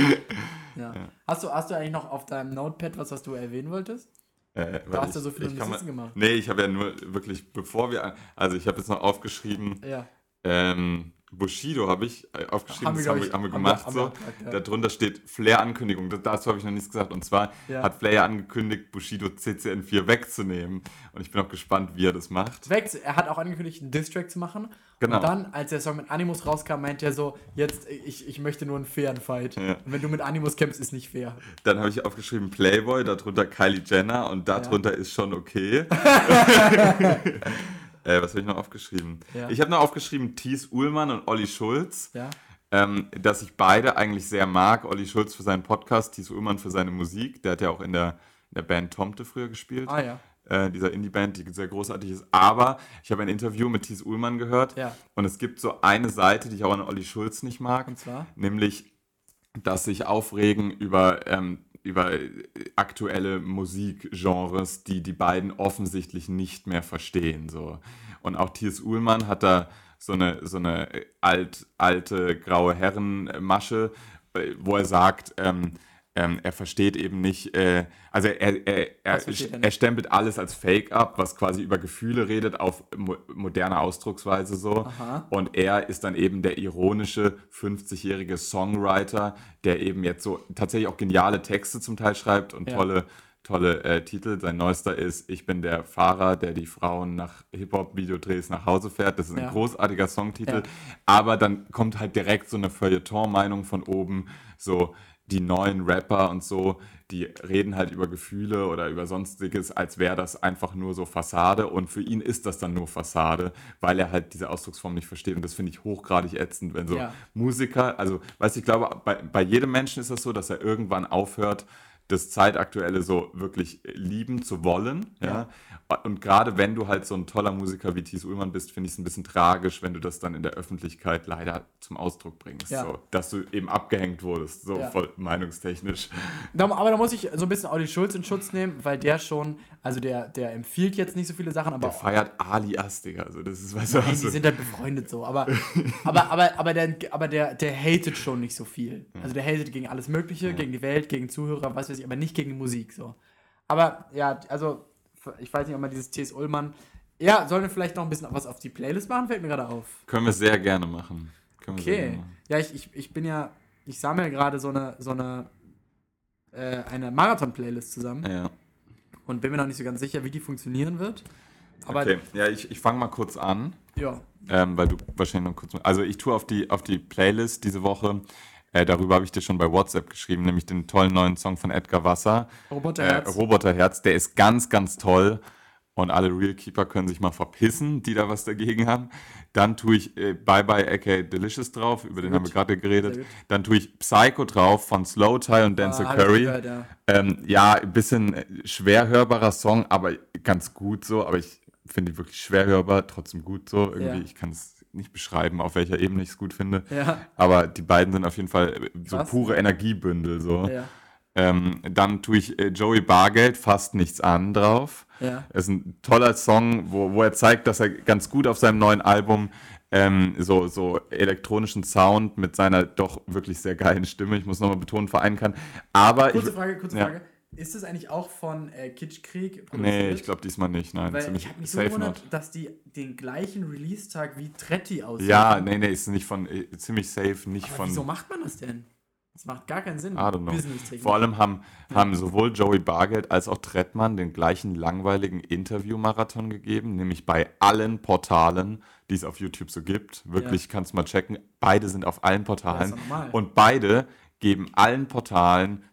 Ja. Hast, du, hast du eigentlich noch auf deinem Notepad was, was du erwähnen wolltest? Äh, Da hast du so viele Notizen mal- gemacht. Nee, ich habe ja nur wirklich, bevor wir, also ich habe jetzt noch aufgeschrieben, Ja. ähm, Bushido habe ich äh, aufgeschrieben, Haben das wir, haben wir haben wir- gemacht haben wir so. ja. Darunter steht Flair-Ankündigung, Das- dazu habe ich noch nichts gesagt. Und zwar Ja. hat Flair angekündigt, Bushido CCN4 wegzunehmen. Und ich bin auch gespannt, wie er das macht. Weg, er hat auch angekündigt, einen Distrack zu machen. Genau. Und dann, als der Song mit Animus rauskam, meinte er so, jetzt, ich, ich möchte nur einen fairen Fight. Ja. Und wenn du mit Animus kämpfst, ist nicht fair. Dann habe ich aufgeschrieben Playboy, darunter Kylie Jenner und darunter ist schon okay. äh, was habe ich noch aufgeschrieben? Ja. Ich habe noch aufgeschrieben Thies Uhlmann und Olli Schulz. Ja. ähm, dass ich beide eigentlich sehr mag. Olli Schulz für seinen Podcast, Thies Ullmann für seine Musik. Der hat ja auch in der, in der Band Tomte früher gespielt. Ah ja. Äh, dieser Indie-Band, die sehr großartig ist. Aber ich habe ein Interview mit Thies Ullmann gehört. Ja. Und es gibt so eine Seite, die ich auch an Olli Schulz nicht mag. Und zwar? Nämlich, dass sich aufregen über, ähm, über äh, aktuelle Musikgenres, die die beiden offensichtlich nicht mehr verstehen. So. Und auch Thies Uhlmann hat da so eine, so eine alt, alte graue Herrenmasche, äh, wo er sagt, ähm, ähm, er versteht eben nicht, äh, also er, er, er, er stempelt alles als Fake ab, was quasi über Gefühle redet, auf mo moderne Ausdrucksweise so. Aha. Und er ist dann eben der ironische 50-jährige Songwriter, der eben jetzt so tatsächlich auch geniale Texte zum Teil schreibt und Ja. tolle, tolle äh, Titel. Sein neuester ist Ich bin der Fahrer, der die Frauen nach Hip-Hop-Videodrehs nach Hause fährt. Das ist ein Ja. großartiger Songtitel. Ja. Aber dann kommt halt direkt so eine Feuilleton-Meinung von oben, so die neuen Rapper und so, die reden halt über Gefühle oder über sonstiges, als wäre das einfach nur so Fassade. Und für ihn ist das dann nur Fassade, weil er halt diese Ausdrucksform nicht versteht. Und das finde ich hochgradig ätzend, wenn so Ja. Musiker, also weißt du, ich glaube, bei, bei jedem Menschen ist das so, dass er irgendwann aufhört, das Zeitaktuelle so wirklich lieben zu wollen. Ja. Und gerade wenn du halt so ein toller Musiker wie Thies Ullmann bist, finde ich es ein bisschen tragisch, wenn du das dann in der Öffentlichkeit leider zum Ausdruck bringst. Ja. So, dass du eben abgehängt wurdest, so Ja. voll meinungstechnisch. Aber da muss ich so ein bisschen Audi Schulz in Schutz nehmen, weil der schon, also der, der empfiehlt jetzt nicht so viele Sachen, aber Der feiert Alias, Digga. Also das ist, du, Nein, was die du- sind halt befreundet so, aber, aber, aber, aber, der, aber der, der hatet schon nicht so viel. Also der hatet gegen alles Mögliche, gegen die Welt, gegen Zuhörer, was weiß ich, aber nicht gegen Musik so. Aber ja, also ich weiß nicht, ob man dieses T.S. Ullmann, ja, sollen wir vielleicht noch ein bisschen was auf die Playlist machen, fällt mir gerade auf. Können wir sehr gerne machen. Können Okay. gerne machen. Ja, ich, ich, ich bin ja, ich sammle gerade so eine, so eine, äh, eine Marathon-Playlist zusammen Ja. und bin mir noch nicht so ganz sicher, wie die funktionieren wird. Aber Okay, ja, ich, ich fange mal kurz an. ja, ähm, weil du wahrscheinlich noch kurz. Also ich tue auf die, auf die Playlist diese Woche. Äh, darüber habe ich dir schon bei WhatsApp geschrieben, nämlich den tollen neuen Song von Edgar Wasser. Äh, Roboterherz. Roboterherz, der ist ganz, ganz toll. Und alle Real Keeper können sich mal verpissen, die da was dagegen haben. Dann tue ich äh, Bye Bye aka Delicious drauf, über den haben wir gerade geredet. Gut. Dann tue ich Psycho drauf von Slow Tie und Denzel Ah, Curry. gehört, ja. Ähm, ja, ein bisschen äh, schwer hörbarer Song, aber ganz gut so. Aber ich finde ihn wirklich schwer hörbar, trotzdem gut so. Irgendwie, Ja. ich kann es nicht beschreiben, auf welcher Ebene ich es gut finde. Ja. Aber die beiden sind auf jeden Fall äh, so Krass. pure Energiebündel. So. Ja. Ähm, dann tue ich äh, Joey Bargeld fast nichts an drauf. Ja. Es ist ein toller Song, wo, wo er zeigt, dass er ganz gut auf seinem neuen Album ähm, so, so elektronischen Sound mit seiner doch wirklich sehr geilen Stimme, ich muss nochmal betonen, vereinen kann. Aber Kurze ich, Frage, kurze ja. Frage. Ist das eigentlich auch von äh, Kitschkrieg Nee, ich glaube diesmal nicht. Nein, Weil ziemlich ich habe mich so gewundert, dass die den gleichen Release-Tag wie Tretti aussehen. Ja, nee, nee, ist nicht von, äh, ziemlich safe, nicht Aber von. wieso macht man das denn? Das macht gar keinen Sinn. I don't know. Vor allem haben, haben sowohl Joey Bargeld als auch Trettmann den gleichen langweiligen Interview-Marathon gegeben, nämlich bei allen Portalen, die es auf YouTube so gibt. Wirklich, Ja. kannst mal checken. Beide sind auf allen Portalen. und beide geben allen Portalen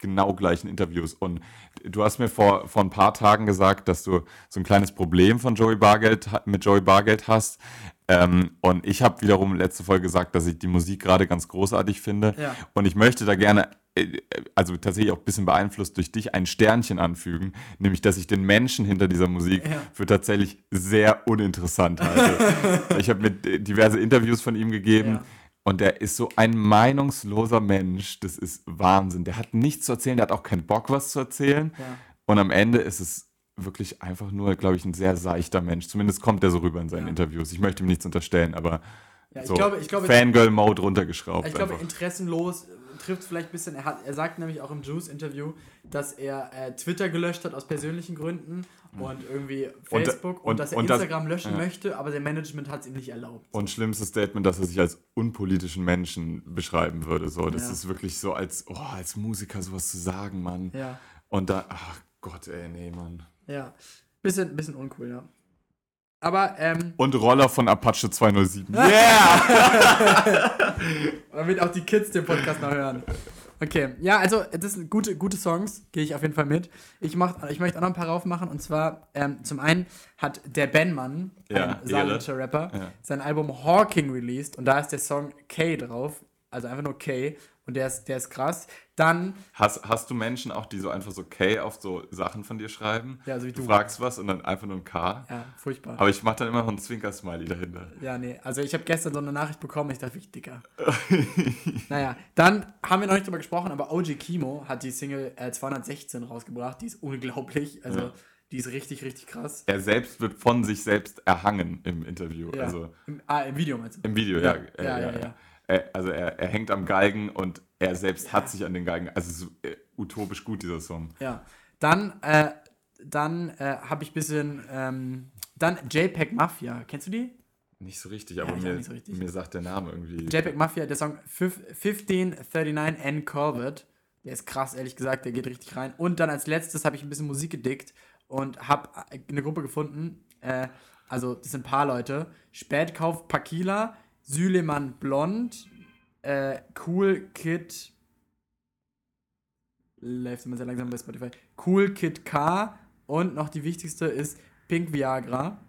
genau gleichen Interviews. Und du hast mir vor, vor ein paar Tagen gesagt, dass du so ein kleines Problem von Joey Bargeld mit Joey Bargeld hast. Ähm, und ich habe wiederum letzte Folge gesagt, dass ich die Musik gerade ganz großartig finde. Ja. Und ich möchte da gerne, äh, also tatsächlich auch ein bisschen beeinflusst durch dich, ein Sternchen anfügen, nämlich dass ich den Menschen hinter dieser Musik Ja. für tatsächlich sehr uninteressant halte. ich habe mir diverse Interviews von ihm gegeben. Ja. Und der ist so ein meinungsloser Mensch. Das ist Wahnsinn. Der hat nichts zu erzählen, der hat auch keinen Bock, was zu erzählen. Ja. Und am Ende ist es wirklich einfach nur, glaube ich, ein sehr seichter Mensch. Zumindest kommt er so rüber in seinen Ja. Interviews. Ich möchte ihm nichts unterstellen, aber Ja, so Fangirl-Mode runtergeschraubt. ich glaube einfach. interessenlos trifft vielleicht ein bisschen. Er, hat, er sagt nämlich auch im Juice-Interview, dass er äh, Twitter gelöscht hat aus persönlichen Gründen und irgendwie Und- Facebook und, und- dass er und das- Instagram löschen ja. möchte, aber sein Management hat es ihm nicht erlaubt. Und schlimmstes Statement, dass er sich als unpolitischen Menschen beschreiben würde. So, das Ja. ist wirklich so, als, oh, als Musiker sowas zu sagen, Mann. Ja, Und da, ach Gott, ey, nee, Mann. ja. Bisschen, bisschen uncool, ja. Aber, ähm, Und Roller von Apache 207. Yeah! damit auch die Kids den Podcast noch hören. Okay, ja, also das sind gute, gute Songs, gehe ich auf jeden Fall mit. Ich, mach, ich möchte auch noch ein paar raufmachen und zwar ähm, zum einen hat der Benmann, Ja, ein saarländischer Rapper, Ja. sein Album Hawking released und da ist der Song K drauf, also einfach nur K und der ist, der ist krass. Dann, Hast, hast du Menschen auch, die so einfach so K auf so Sachen von dir schreiben? Ja, so wie du du. fragst was und dann einfach nur ein K. ja, furchtbar. Aber ich mache dann immer noch einen Zwinker-Smiley dahinter. Ja, nee, also ich habe gestern so eine Nachricht bekommen, ich dachte, wirklich dicker. naja, dann haben wir noch nicht drüber gesprochen, aber OG Kimo hat die Single äh, 216 rausgebracht, die ist unglaublich, also Ja. die ist richtig, richtig krass. Er selbst wird von sich selbst erhangen im Interview. Ja. Also Im, ah, im Video meinst du? im Video, ja. Ja, ja, ja. Er, also er, er hängt am Galgen und er selbst hat sich an den Galgen. Also so, äh, utopisch gut, dieser Song. Ja. Dann, äh, dann äh, habe ich ein bisschen, ähm, dann JPEG Mafia, kennst du die? Nicht so richtig, aber auch mir, so richtig. mir sagt der Name irgendwie. JPEG Mafia, der Song fif- 1539 N Corvette. Der ist krass, ehrlich gesagt, der geht richtig rein. Und dann als letztes habe ich ein bisschen Musik gedickt und habe eine Gruppe gefunden. Äh, also, das sind ein paar Leute. Spätkauf Pakila, Süleman Blond, äh, Cool Kid. Läuft immer sehr langsam bei Spotify. Cool Kid K. Und noch die wichtigste ist Pink Viagra.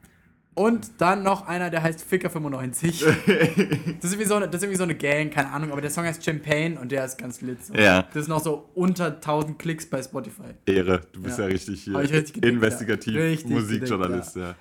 Und dann noch einer, der heißt Ficker95. das, ist wie so eine, das ist irgendwie so eine Gang, keine Ahnung, aber der Song heißt Champagne und der ist ganz lit. So. Ja. Das ist noch so unter 1000 Klicks bei Spotify. Ehre, du bist ja, Ja. richtig hier ich richtig gedickt, investigativ ja. Richtig Musikjournalist. Ja. Ja.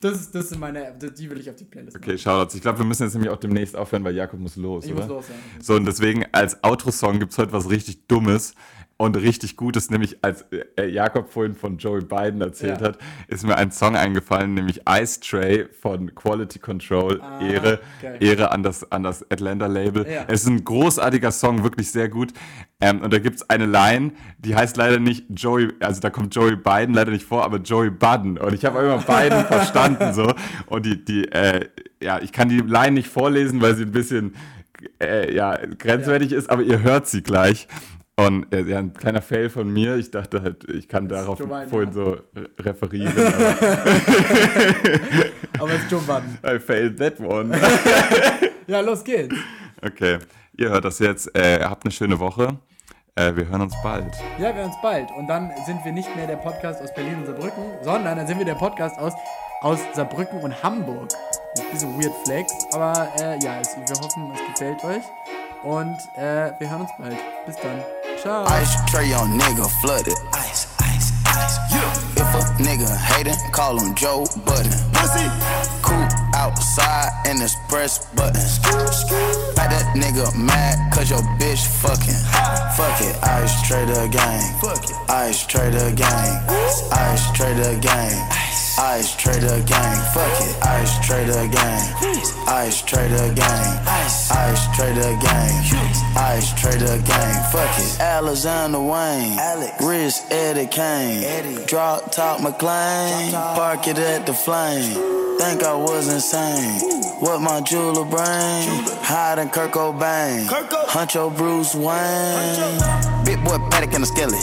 Das, das sind meine, die will ich auf die Playlist Okay, Shoutouts. Ich glaube, wir müssen jetzt nämlich auch demnächst aufhören, weil Jakob muss los, Ich oder? muss los sein. So, und deswegen als Outro-Song gibt es heute was richtig Dummes und richtig Gutes, nämlich als äh, Jakob vorhin von Joey Biden erzählt Ja. hat, ist mir ein Song eingefallen, nämlich Ice Tray von Quality Control. Ehre, Ah, geil. Ehre an das, an das Atlanta-Label. Ja. Es ist ein großartiger Song, wirklich sehr gut. Ähm, und da gibt es eine Line, die heißt leider nicht Joey, also da kommt Joey Biden leider nicht vor, aber Joey Budden. Und ich habe immer Biden verstanden so. Und die, die, äh, ja, ich kann die Line nicht vorlesen, weil sie ein bisschen äh, ja, grenzwertig ist, aber ihr hört sie gleich. Und äh, ja, ein kleiner Fail von mir. Ich dachte halt, ich kann darauf Joe Biden, vorhin so re- referieren. aber Aber es ist Joe Budden. I failed that one. Ja, los geht's. Okay, ihr hört das jetzt. Äh, habt eine schöne Woche. Äh, wir hören uns bald. Ja, wir hören uns bald. Und dann sind wir nicht mehr der Podcast aus Berlin und Saarbrücken, sondern dann sind wir der Podcast aus, aus Saarbrücken und Hamburg. Ein bisschen weird flex, aber äh, ja, es, wir hoffen, es gefällt euch. Und äh, wir hören uns bald. Bis dann. Ciao. Ice tray on nigga flooded. Ice, ice, ice. Yeah. If a nigga hatin', call him Joe Budden. Pussy. Cool outside and this press button. Like that nigga mad cause your bitch fucking. Fuck it, ice trader gang. Fuck it, ice trader gang. Ice trader gang. Ice trader gang. Fuck it, ice trader gang. Ice trader gang. Ice trader gang. Ice trader gang. Fuck it, Alexander Wayne. Rich Eddie Kane. Drop top McLean. Park it at the flame. Think I was insane. What my jeweler brain? Hiding Kirk Cobain. Huncho Bruce Wayne. Boy Paddock and a skelly.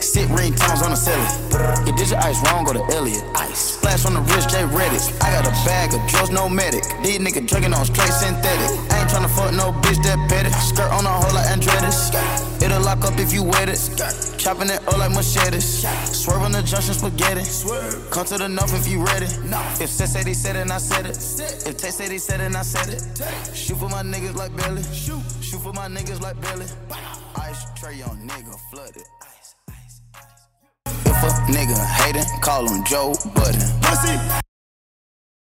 Sit ringtones on the celly. You did your ice wrong, go to Elliot. Ice. Splash on the wrist, J Reddick. I got a bag of drugs, no medic. These niggas drinking on straight synthetic. I ain't tryna fuck no bitch that petty. Skirt on a hole like Andretti's. It'll lock up if you wet it. Chopping it up like machetes. Swerve on the junction spaghetti. Come to the north if you ready. If Sis said he said it, and I said it. If Tay said he said it, and I said it. Shoot for my niggas like Billy. Shoot for my niggas like Billy. Ice tray on nigga flooded. Ice, ice, ice. If a nigga hatin', call him Joe Budden. Pussy.